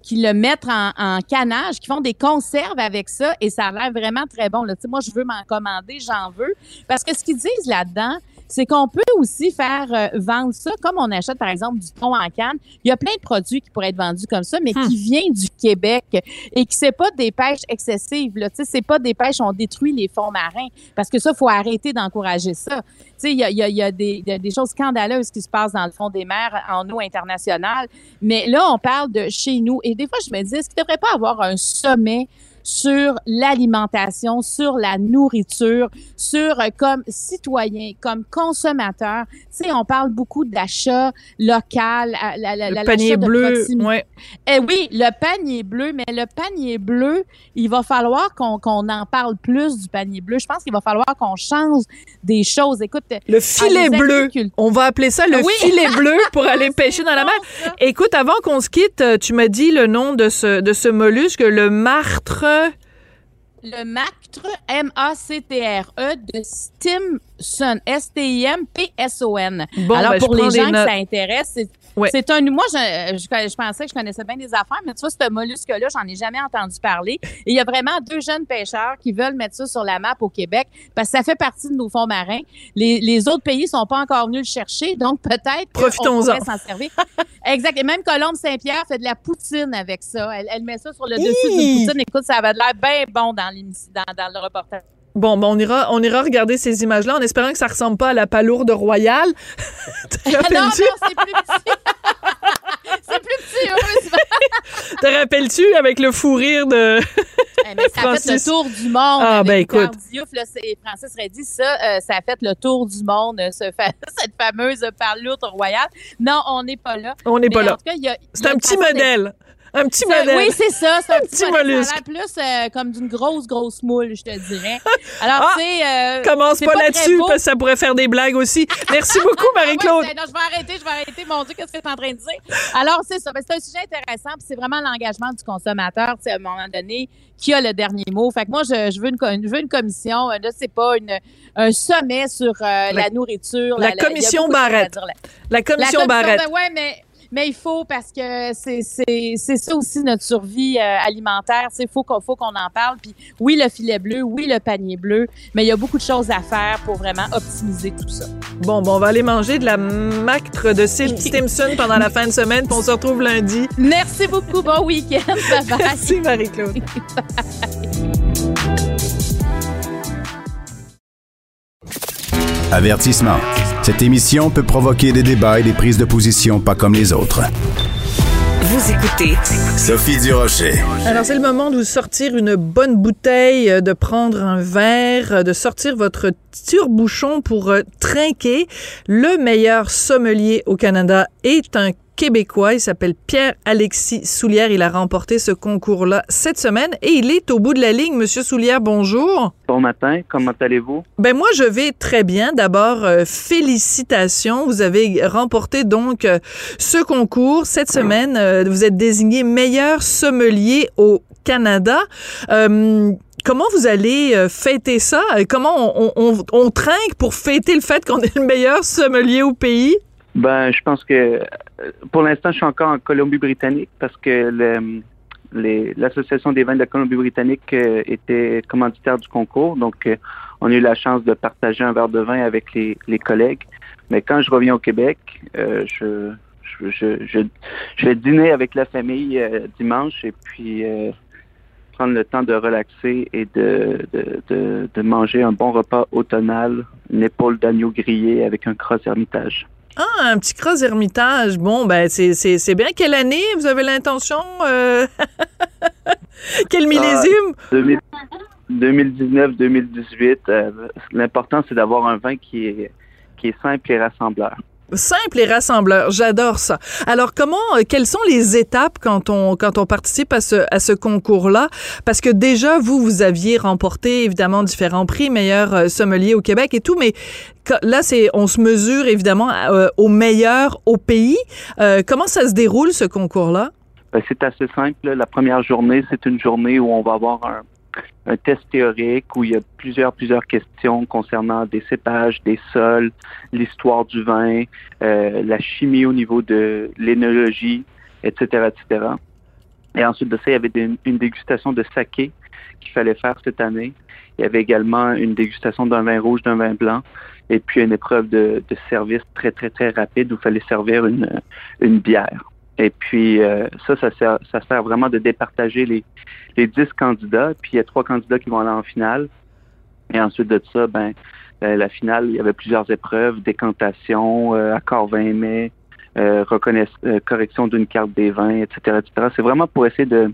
qui le mettent en, canage, qui font des conserves avec ça et ça a l'air vraiment très bon. Là. Moi, je veux m'en commander, j'en veux. Parce que ce qu'ils disent là-dedans, c'est qu'on peut aussi faire euh, vendre ça comme on achète par exemple du thon en canne. Il y a plein de produits qui pourraient être vendus comme ça, mais qui viennent du Québec et qui c'est pas des pêches excessives. Là, tu sais, c'est pas des pêches on détruit les fonds marins parce que ça faut arrêter d'encourager ça. Tu sais, il y a, y a, y a des, des, choses scandaleuses qui se passent dans le fond des mers en eau internationale, mais là on parle de chez nous et des fois je me dis est-ce qu'il devrait pas avoir un sommet sur l'alimentation, sur la nourriture, sur euh, comme citoyen, comme consommateur. Tu sais, on parle beaucoup d'achat local, la, la, le panier bleu, ouais. Eh oui, le panier bleu, mais le panier bleu, il va falloir qu'on qu en parle plus du panier bleu. Je pense qu'il va falloir qu'on change des choses. Écoute, le filet bleu, on va appeler ça le oui. filet bleu pour aller pêcher dans la mer. Écoute, avant qu'on se quitte, tu m'as dit le nom de ce de ce mollusque, le martre le mactre, M-A-C-T-R-E, de Stimson, S-T-I-M-P-S-O-N. Bon, Alors, ben, pour les gens que ça intéresse, c'est Ouais. C'est un. Moi, je, je, je, pensais que je connaissais bien des affaires, mais tu vois, ce mollusque-là, j'en ai jamais entendu parler. Et il y a vraiment deux jeunes pêcheurs qui veulent mettre ça sur la map au Québec parce que ça fait partie de nos fonds marins. Les, les autres pays sont pas encore venus le chercher, donc peut-être qu'on pourrait s'en servir. exact. Et même Colombe Saint-Pierre fait de la poutine avec ça. Elle, elle met ça sur le dessus d'une poutine. Écoute, ça avait l'air bien bon dans, dans, dans le reportage. Bon, ben on ira, on ira regarder ces images-là en espérant que ça ressemble pas à la palourde royale. Te rappelles-tu? non, non, c'est plus petit. c'est plus petit, heureusement. Te rappelles-tu avec le fou rire de. Eh, ça Francis. a fait le tour du monde. Ah, ben écoute. Diouf, là, Francis Reddy, ça, euh, ça a fait le tour du monde, ce fa cette fameuse palourde royale. Non, on n'est pas là. On n'est pas là. C'est un petit modèle. Un petit modèle. Oui, c'est ça. C'est un, un petit, petit mollusque. Ça a plus euh, comme d'une grosse, grosse moule, je te dirais. Alors, ah, c'est. Euh, commence pas, pas là-dessus, parce que ça pourrait faire des blagues aussi. Merci beaucoup, Marie-Claude. ouais, non, je vais arrêter, je vais arrêter. Mon Dieu, qu'est-ce que tu es en train de dire? Alors, c'est ça. C'est un sujet intéressant, puis c'est vraiment l'engagement du consommateur, à un moment donné, qui a le dernier mot. Fait que moi, je, je, veux, une, je veux une commission, je sais pas, une, un sommet sur euh, la, la, nourriture. La, la commission Barrette. La, la, commission Barrette. Oui, mais mais il faut parce que c'est ça aussi notre survie euh, alimentaire. Il faut qu'on qu'on en parle. Puis oui, le filet bleu, oui, le panier bleu, mais il y a beaucoup de choses à faire pour vraiment optimiser tout ça. Bon, bon on va aller manger de la macre de Stimson pendant la fin de semaine, puis on se retrouve lundi. Merci beaucoup. Bon week-end. Bye bye. Merci, Marie-Claude. Avertissement. Cette émission peut provoquer des débats et des prises de position pas comme les autres. Vous écoutez Sophie Durocher. Alors, c'est le moment de vous sortir une bonne bouteille, de prendre un verre, de sortir votre tire-bouchon pour trinquer. Le meilleur sommelier au Canada est un Québécois. Il s'appelle Pierre-Alexis Soulière. Il a remporté ce concours-là cette semaine et il est au bout de la ligne. Monsieur Soulière, bonjour. Bon matin. Comment allez-vous? Ben moi, je vais très bien. D'abord, euh, félicitations. Vous avez remporté donc euh, ce concours cette semaine. Euh, vous êtes désigné meilleur sommelier au Canada. Comment vous allez fêter ça? Comment on, on, on trinque pour fêter le fait qu'on est le meilleur sommelier au pays? Ben, je pense que pour l'instant, je suis encore en Colombie-Britannique parce que l'Association des vins de la Colombie-Britannique euh, était commanditaire du concours. Donc, euh, on a eu la chance de partager un verre de vin avec les, collègues. Mais quand je reviens au Québec, euh, je, je, je, vais dîner avec la famille dimanche et puis prendre le temps de relaxer et de, manger un bon repas automnal, une épaule d'agneau grillé avec un cross hermitage. Ah, un petit cross hermitage. Bon, ben, c'est bien. Quelle année vous avez l'intention? Euh... Quel millésime? Ah, 2019-2018. Euh, L'important, c'est d'avoir un vin qui est, qui est simple et rassembleur. Simple et rassembleur, j'adore ça. Alors comment, euh, quelles sont les étapes quand on quand on participe à ce à ce concours-là? Parce que déjà vous vous aviez remporté évidemment différents prix, meilleur euh, sommelier au Québec et tout, mais là c'est on se mesure évidemment euh, au meilleur au pays. Comment ça se déroule ce concours-là? Ben, C'est assez simple. La première journée, c'est une journée où on va avoir un un test théorique où il y a plusieurs, plusieurs questions concernant des cépages, des sols, l'histoire du vin, euh, la chimie au niveau de l'énologie, etc., etc. Et ensuite de ça, il y avait une dégustation de saké qu'il fallait faire cette année. Il y avait également une dégustation d'un vin rouge, d'un vin blanc, et puis une épreuve de, service très, très, très rapide où il fallait servir une, une bière. Et puis euh, ça, ça sert, ça sert vraiment de départager les, les 10 candidats. Puis il y a trois candidats qui vont aller en finale. Et ensuite de ça, ben euh, la finale, il y avait plusieurs épreuves, décantation, euh, accord 20 mai, euh, correction d'une carte des vins, etc., etc. C'est vraiment pour essayer de,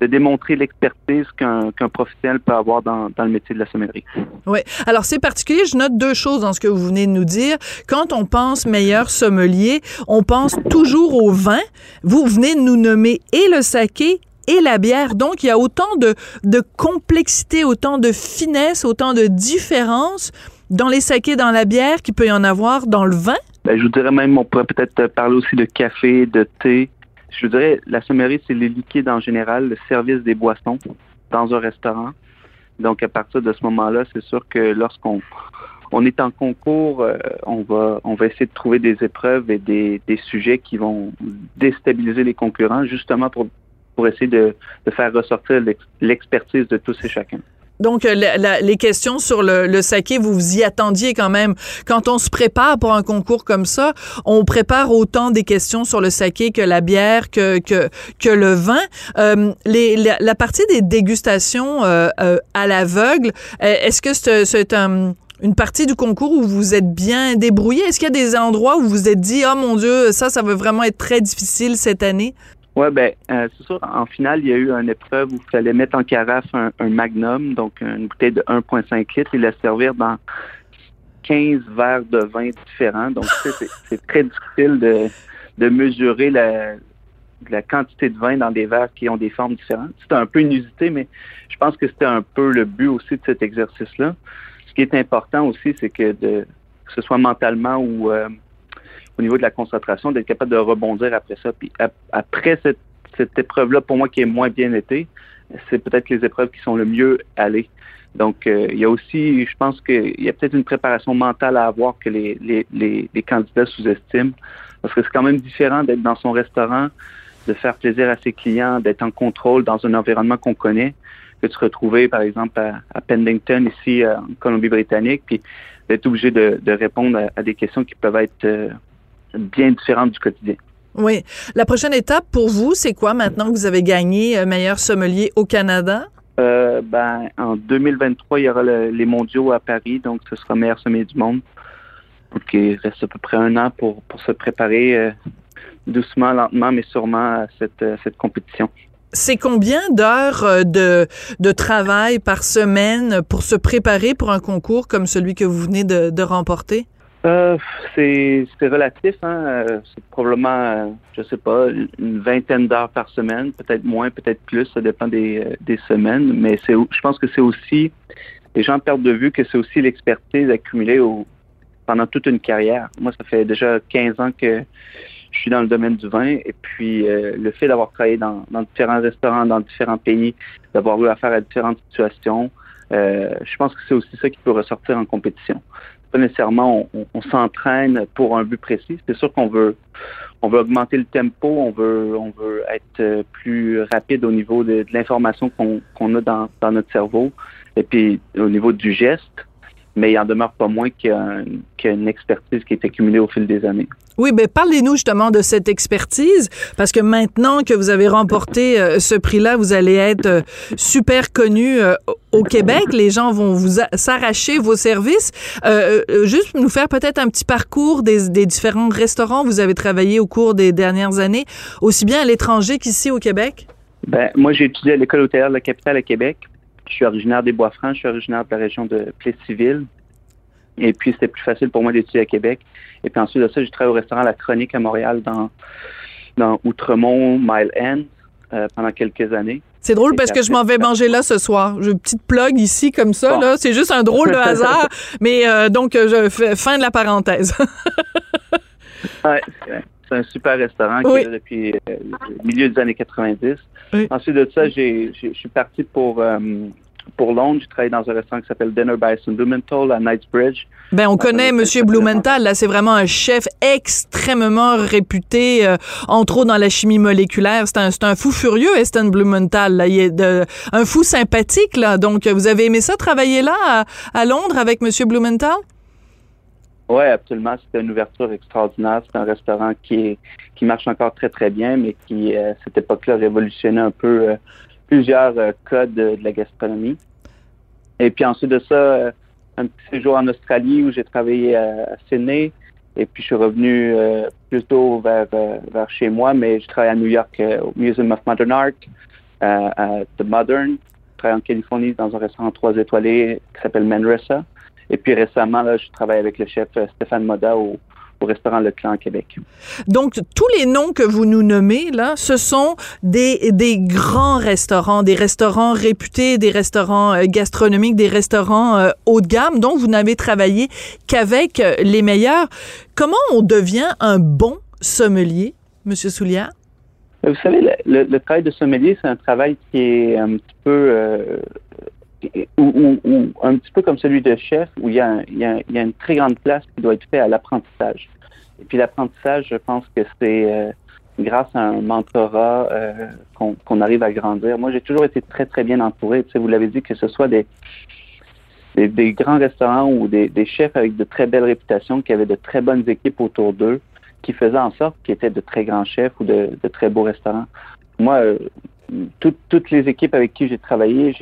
de démontrer l'expertise qu'un professionnel peut avoir dans, dans, le métier de la sommellerie. Oui. Alors, c'est particulier. Je note deux choses dans ce que vous venez de nous dire. Quand on pense meilleur sommelier, on pense toujours au vin. Vous venez de nous nommer et le saké et la bière. Donc, il y a autant de, de complexité, autant de finesse, autant de différence dans les sakés, dans la bière qu'il peut y en avoir dans le vin. Ben, je vous dirais même, on pourrait peut-être parler aussi de café, de thé, je dirais, la sommellerie, c'est les liquides en général, le service des boissons dans un restaurant. Donc, à partir de ce moment-là, c'est sûr que lorsqu'on on est en concours, euh, on va essayer de trouver des épreuves et des, sujets qui vont déstabiliser les concurrents, justement pour essayer de faire ressortir l'expertise de tous et chacun. Donc, euh, les questions sur le, saké, vous vous y attendiez quand même. Quand on se prépare pour un concours comme ça, on prépare autant des questions sur le saké que la bière, que, que, le vin. Euh, les, la, partie des dégustations euh, à l'aveugle, est-ce que c'est un une partie du concours où vous êtes bien débrouillé? Est-ce qu'il y a des endroits où vous vous êtes dit, oh mon Dieu, ça, ça va vraiment être très difficile cette année? Oui, ben, euh, c'est sûr. En finale, il y a eu une épreuve où il fallait mettre en carafe un, magnum, donc une bouteille de 1,5 litres, et la servir dans 15 verres de vin différents. Donc, c'est très difficile de, de mesurer la, la quantité de vin dans des verres qui ont des formes différentes. C'est un peu inusité, mais je pense que c'était un peu le but aussi de cet exercice-là. Ce qui est important aussi, c'est que, de, que ce soit mentalement ou euh, au niveau de la concentration, d'être capable de rebondir après ça. Puis après cette, cette épreuve-là, pour moi, qui est moins bien été, c'est peut-être les épreuves qui sont le mieux allées. Donc, euh, il y a aussi, je pense qu'il y a peut-être une préparation mentale à avoir que les, les, les, candidats sous-estiment. Parce que c'est quand même différent d'être dans son restaurant, de faire plaisir à ses clients, d'être en contrôle dans un environnement qu'on connaît, que de se retrouver, par exemple, à, Pendington, ici, en Colombie-Britannique, puis d'être obligé de, de répondre à, des questions qui peuvent être euh, bien différente du quotidien. Oui. La prochaine étape pour vous, c'est quoi maintenant que vous avez gagné euh, meilleur sommelier au Canada? Euh, ben, en 2023, il y aura les mondiaux à Paris, donc ce sera meilleur sommelier du monde. Donc, il reste à peu près un an pour, pour se préparer euh, doucement, lentement, mais sûrement à cette, cette compétition. C'est combien d'heures de, de travail par semaine pour se préparer pour un concours comme celui que vous venez de, de remporter? Euh, c'est relatif. Hein? Euh, c'est probablement, euh, je sais pas, une vingtaine d'heures par semaine, peut-être moins, peut-être plus. Ça dépend des, euh, des semaines. Mais je pense que c'est aussi, les gens perdent de vue que c'est aussi l'expertise accumulée au, pendant toute une carrière. Moi, ça fait déjà 15 ans que je suis dans le domaine du vin. Et puis, le fait d'avoir travaillé dans, dans, différents restaurants, dans différents pays, d'avoir eu affaire à différentes situations, je pense que c'est aussi ça qui peut ressortir en compétition pas nécessairement on, s'entraîne pour un but précis. C'est sûr qu'on veut on veut augmenter le tempo, on veut on veut être euh, plus rapide au niveau de, l'information qu'on a dans, dans notre cerveau et puis au niveau du geste mais il en demeure pas moins qu'il y, a une expertise qui est accumulée au fil des années. Oui, mais parlez-nous justement de cette expertise, parce que maintenant que vous avez remporté euh, ce prix-là, vous allez être euh, super connu euh, au Québec. Les gens vont vous s'arracher vos services. juste nous faire peut-être un petit parcours des, des, différents restaurants où vous avez travaillé au cours des dernières années, aussi bien à l'étranger qu'ici au Québec? Ben, moi, j'ai étudié à l'école hôtelière de la capitale à Québec. Je suis originaire des Bois-Francs, je suis originaire de la région de Plessisville. Et puis, c'était plus facile pour moi d'étudier à Québec. Et puis ensuite de ça, j'ai travaillé au restaurant La Chronique à Montréal dans, dans Outremont, Mile End, euh, pendant quelques années. C'est drôle parce que je m'en vais manger là ce soir. J'ai une petite plug ici comme ça. Là, c'est juste un drôle de hasard. mais euh, donc, je fais fin de la parenthèse. ouais, c'est un super restaurant qui est là depuis euh, le milieu des années 90. Oui. Ensuite de ça, je suis parti pour, euh, pour Londres. J'ai travaillé dans un restaurant qui s'appelle Dinner by St. Blumenthal à Knightsbridge. Ben, on Ah, connaît ça, Blumenthal. Là, c'est vraiment un chef extrêmement réputé, euh, entre autres dans la chimie moléculaire. C'est un, c'est un fou furieux, Eston Blumenthal. Là. Il est de, un fou sympathique. Là. Donc, vous avez aimé ça, travailler là, à, à Londres, avec Monsieur Blumenthal? Oui, absolument. C'était une ouverture extraordinaire. C'est un restaurant qui, est, qui marche encore très, très bien, mais qui, euh, à cette époque-là, révolutionnait un peu euh, plusieurs euh, codes de, la gastronomie. Et puis ensuite de ça, un petit séjour en Australie où j'ai travaillé à, Sydney. Et puis je suis revenu plutôt vers, vers chez moi, mais je travaille à New York au Museum of Modern Art, à The Modern. Je travaille en Californie dans un restaurant trois étoilés qui s'appelle Manresa. Et puis récemment, là, je travaille avec le chef euh, Stéphane Moda au, au restaurant Le Clan à Québec. Donc, tous les noms que vous nous nommez, là, ce sont des, des grands restaurants, des restaurants réputés, des restaurants euh, gastronomiques, des restaurants euh, haut de gamme, dont vous n'avez travaillé qu'avec euh, les meilleurs. Comment on devient un bon sommelier, Monsieur Soulière? Vous savez, le, le- le travail de sommelier, c'est un travail qui est un petit peu ou, un petit peu comme celui de chef, où il y, a, une très grande place qui doit être faite à l'apprentissage. Et puis l'apprentissage, je pense que c'est euh, grâce à un mentorat euh, qu'on arrive à grandir. Moi, j'ai toujours été très, très bien entouré. Vous l'avez dit, que ce soit des, grands restaurants ou des, chefs avec de très belles réputations, qui avaient de très bonnes équipes autour d'eux, qui faisaient en sorte qu'ils étaient de très grands chefs ou de, de très beaux restaurants. Moi, euh, tout- toutes les équipes avec qui j'ai travaillé,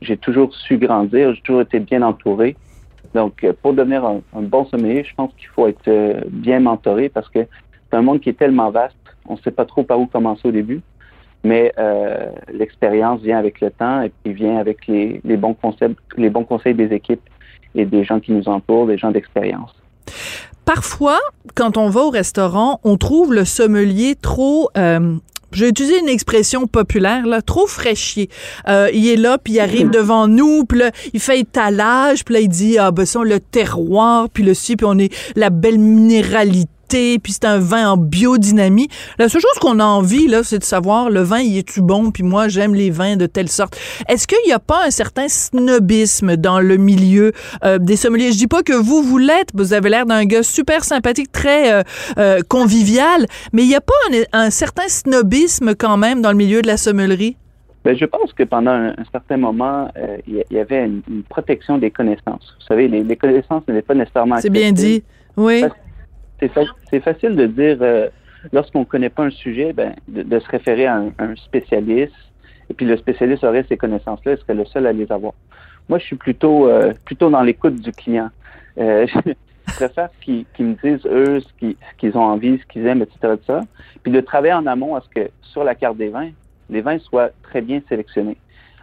j'ai- toujours su grandir, j'ai toujours été bien entouré. Donc, euh, pour devenir un, bon sommelier, je pense qu'il faut être euh, bien mentoré parce que c'est un monde qui est tellement vaste, on ne sait pas trop par où commencer au début, mais euh, l'expérience vient avec le temps et puis vient avec les, bons les bons conseils des équipes et des gens qui nous entourent, des gens d'expérience. Parfois, quand on va au restaurant, on trouve le sommelier trop... je vais utiliser une expression populaire, là, trop fraîchier. Euh, il est là, puis il arrive devant nous, puis là, il fait étalage, puis là, il dit, ah, ben ça, le terroir, puis le ci, puis on est la belle minéralité, puis c'est un vin en biodynamie. La seule chose qu'on a envie, là, c'est de savoir, le vin, il est-tu bon, puis moi, j'aime les vins de telle sorte. Est-ce qu'il n'y a pas un certain snobisme dans le milieu euh, des sommeliers? Je dis pas que vous, vous l'êtes, vous avez l'air d'un gars super sympathique, très euh, euh, convivial, mais il n'y a pas un, un certain snobisme quand même dans le milieu de la sommellerie? Ben, je pense que pendant un, un certain moment, euh, il y, avait une, une protection des connaissances. Vous savez, les, les connaissances n'étaient pas nécessairement C'est bien dit. Oui. C'est fa- c'est facile de dire, euh, lorsqu'on ne connaît pas un sujet, ben, de, de se référer à un, un spécialiste, et puis le spécialiste aurait ces connaissances-là, il serait le seul à les avoir. Moi, je suis plutôt, euh, plutôt dans l'écoute du client. Euh, je préfère qu'ils me disent, eux, ce qu'ils qu'ils ont envie, ce qu'ils aiment, etc. ça, puis de travailler en amont à ce que, sur la carte des vins, les vins soient très bien sélectionnés.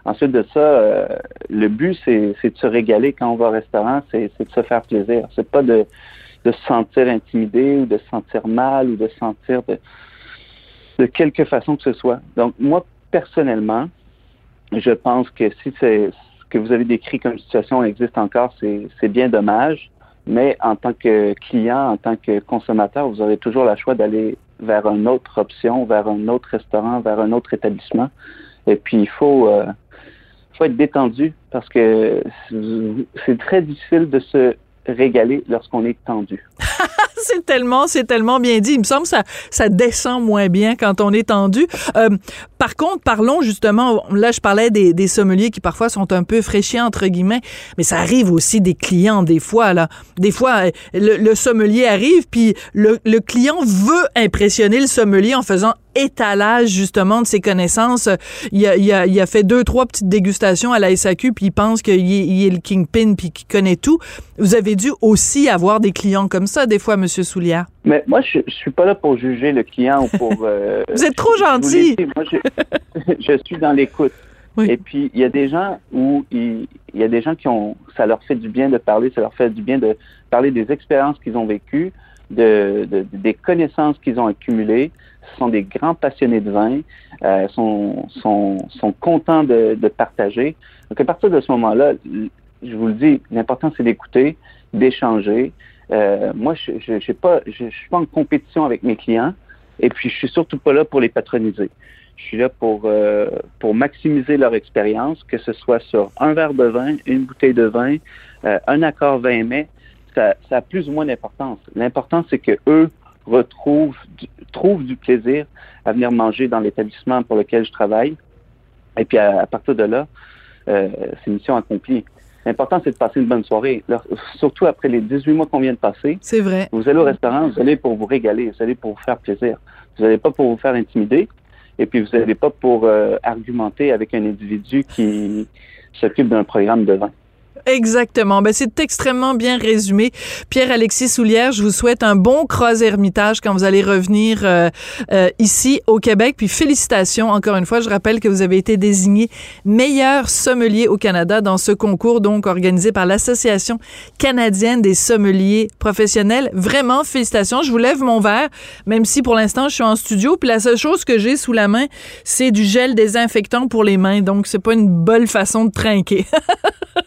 Ensuite de ça, euh, le but, c'est de se régaler quand on va au restaurant, c'est de se faire plaisir. C'est pas de, de se sentir intimidé ou de se sentir mal ou de se sentir de, de quelque façon que ce soit. Donc, moi, personnellement, je pense que si ce que vous avez décrit comme situation existe encore, c'est c'est bien dommage. Mais en tant que client, en tant que consommateur, vous aurez toujours le choix d'aller vers une autre option, vers un autre restaurant, vers un autre établissement. Et puis, il faut, euh, faut être détendu parce que c'est très difficile de se régaler lorsqu'on est tendu. c'est tellement, c'est tellement bien dit. Il me semble que ça, ça descend moins bien quand on est tendu. Euh, par contre, parlons justement, là, je parlais des, des sommeliers qui parfois sont un peu fraîchis, entre guillemets, mais ça arrive aussi des clients, des fois, là. Des fois, le, le sommelier arrive, puis le, le client veut impressionner le sommelier en faisant étalage justement de ses connaissances. Il a, il, a, il a fait deux, trois petites dégustations à la SAQ, puis il pense qu'il est, il est le kingpin, puis qu'il connaît tout. Vous avez dû aussi avoir des clients comme ça, des fois, Monsieur Soulière. Mais moi, je, je suis pas là pour juger le client ou pour... Euh, vous êtes trop gentil. Moi, je, je, suis dans l'écoute. Oui. Et puis, il y a des gens où il, il y a des gens qui ont... Ça leur fait du bien de parler, ça leur fait du bien de parler des expériences qu'ils ont vécues, de, de, des connaissances qu'ils ont accumulées. Ce sont des grands passionnés de vin, euh, sont, sont, sont contents de, de partager. Donc, à partir de ce moment-là, je vous le dis, l'important, c'est d'écouter, d'échanger. Euh, moi, je ne je, je, pas, je, je suis pas en compétition avec mes clients. Et puis, je suis surtout pas là pour les patroniser. Je suis là pour, euh, pour maximiser leur expérience, que ce soit sur un verre de vin, une bouteille de vin, un accord 20 mai. Ça, ça a plus ou moins d'importance. L'important, c'est que eux retrouvent, du, trouvent du plaisir à venir manger dans l'établissement pour lequel je travaille. Et puis, à, à partir de là, euh, c'est mission accomplie. L'important, c'est de passer une bonne soirée. Alors, surtout après les 18 mois qu'on vient de passer. C'est vrai. Vous allez au restaurant, vous allez pour vous régaler, vous allez pour vous faire plaisir. Vous n'allez pas pour vous faire intimider. Et puis, vous n'allez pas pour euh, argumenter avec un individu qui s'occupe d'un programme de vin. Exactement. Ben, c'est extrêmement bien résumé. Pierre-Alexis Soulière, je vous souhaite un bon cross-hermitage quand vous allez revenir euh, euh, ici au Québec. Puis félicitations encore une fois. Je rappelle que vous avez été désigné meilleur sommelier au Canada dans ce concours donc organisé par l'Association canadienne des sommeliers professionnels. Vraiment, félicitations. Je vous lève mon verre, même si pour l'instant je suis en studio. Puis la seule chose que j'ai sous la main, c'est du gel désinfectant pour les mains. Donc c'est pas une bonne façon de trinquer.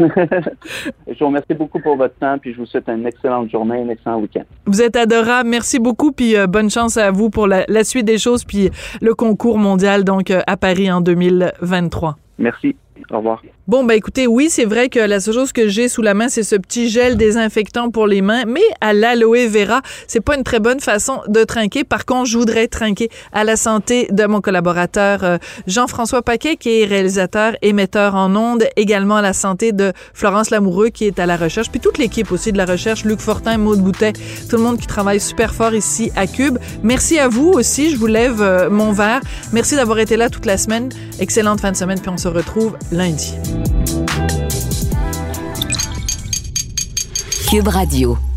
je vous remercie beaucoup pour votre temps, puis je vous souhaite une excellente journée, un excellent week-end. Vous êtes adorable. Merci beaucoup, puis euh, bonne chance à vous pour la, la, suite des choses, puis le concours mondial donc euh, à Paris en 2023. Merci. Au revoir. Bon, ben écoutez, oui, c'est vrai que la seule chose que j'ai sous la main, c'est ce petit gel désinfectant pour les mains, mais à l'aloe vera, c'est pas une très bonne façon de trinquer. Par contre, je voudrais trinquer à la santé de mon collaborateur euh, Jean-François Paquet, qui est réalisateur et metteur en ondes, également à la santé de Florence Lamoureux, qui est à la recherche, puis toute l'équipe aussi de la recherche, Luc Fortin, Maude Boutet, tout le monde qui travaille super fort ici à Cube. Merci à vous aussi, je vous lève euh, mon verre. Merci d'avoir été là toute la semaine. Excellente fin de semaine, puis on se retrouve lundi. Cube Radio.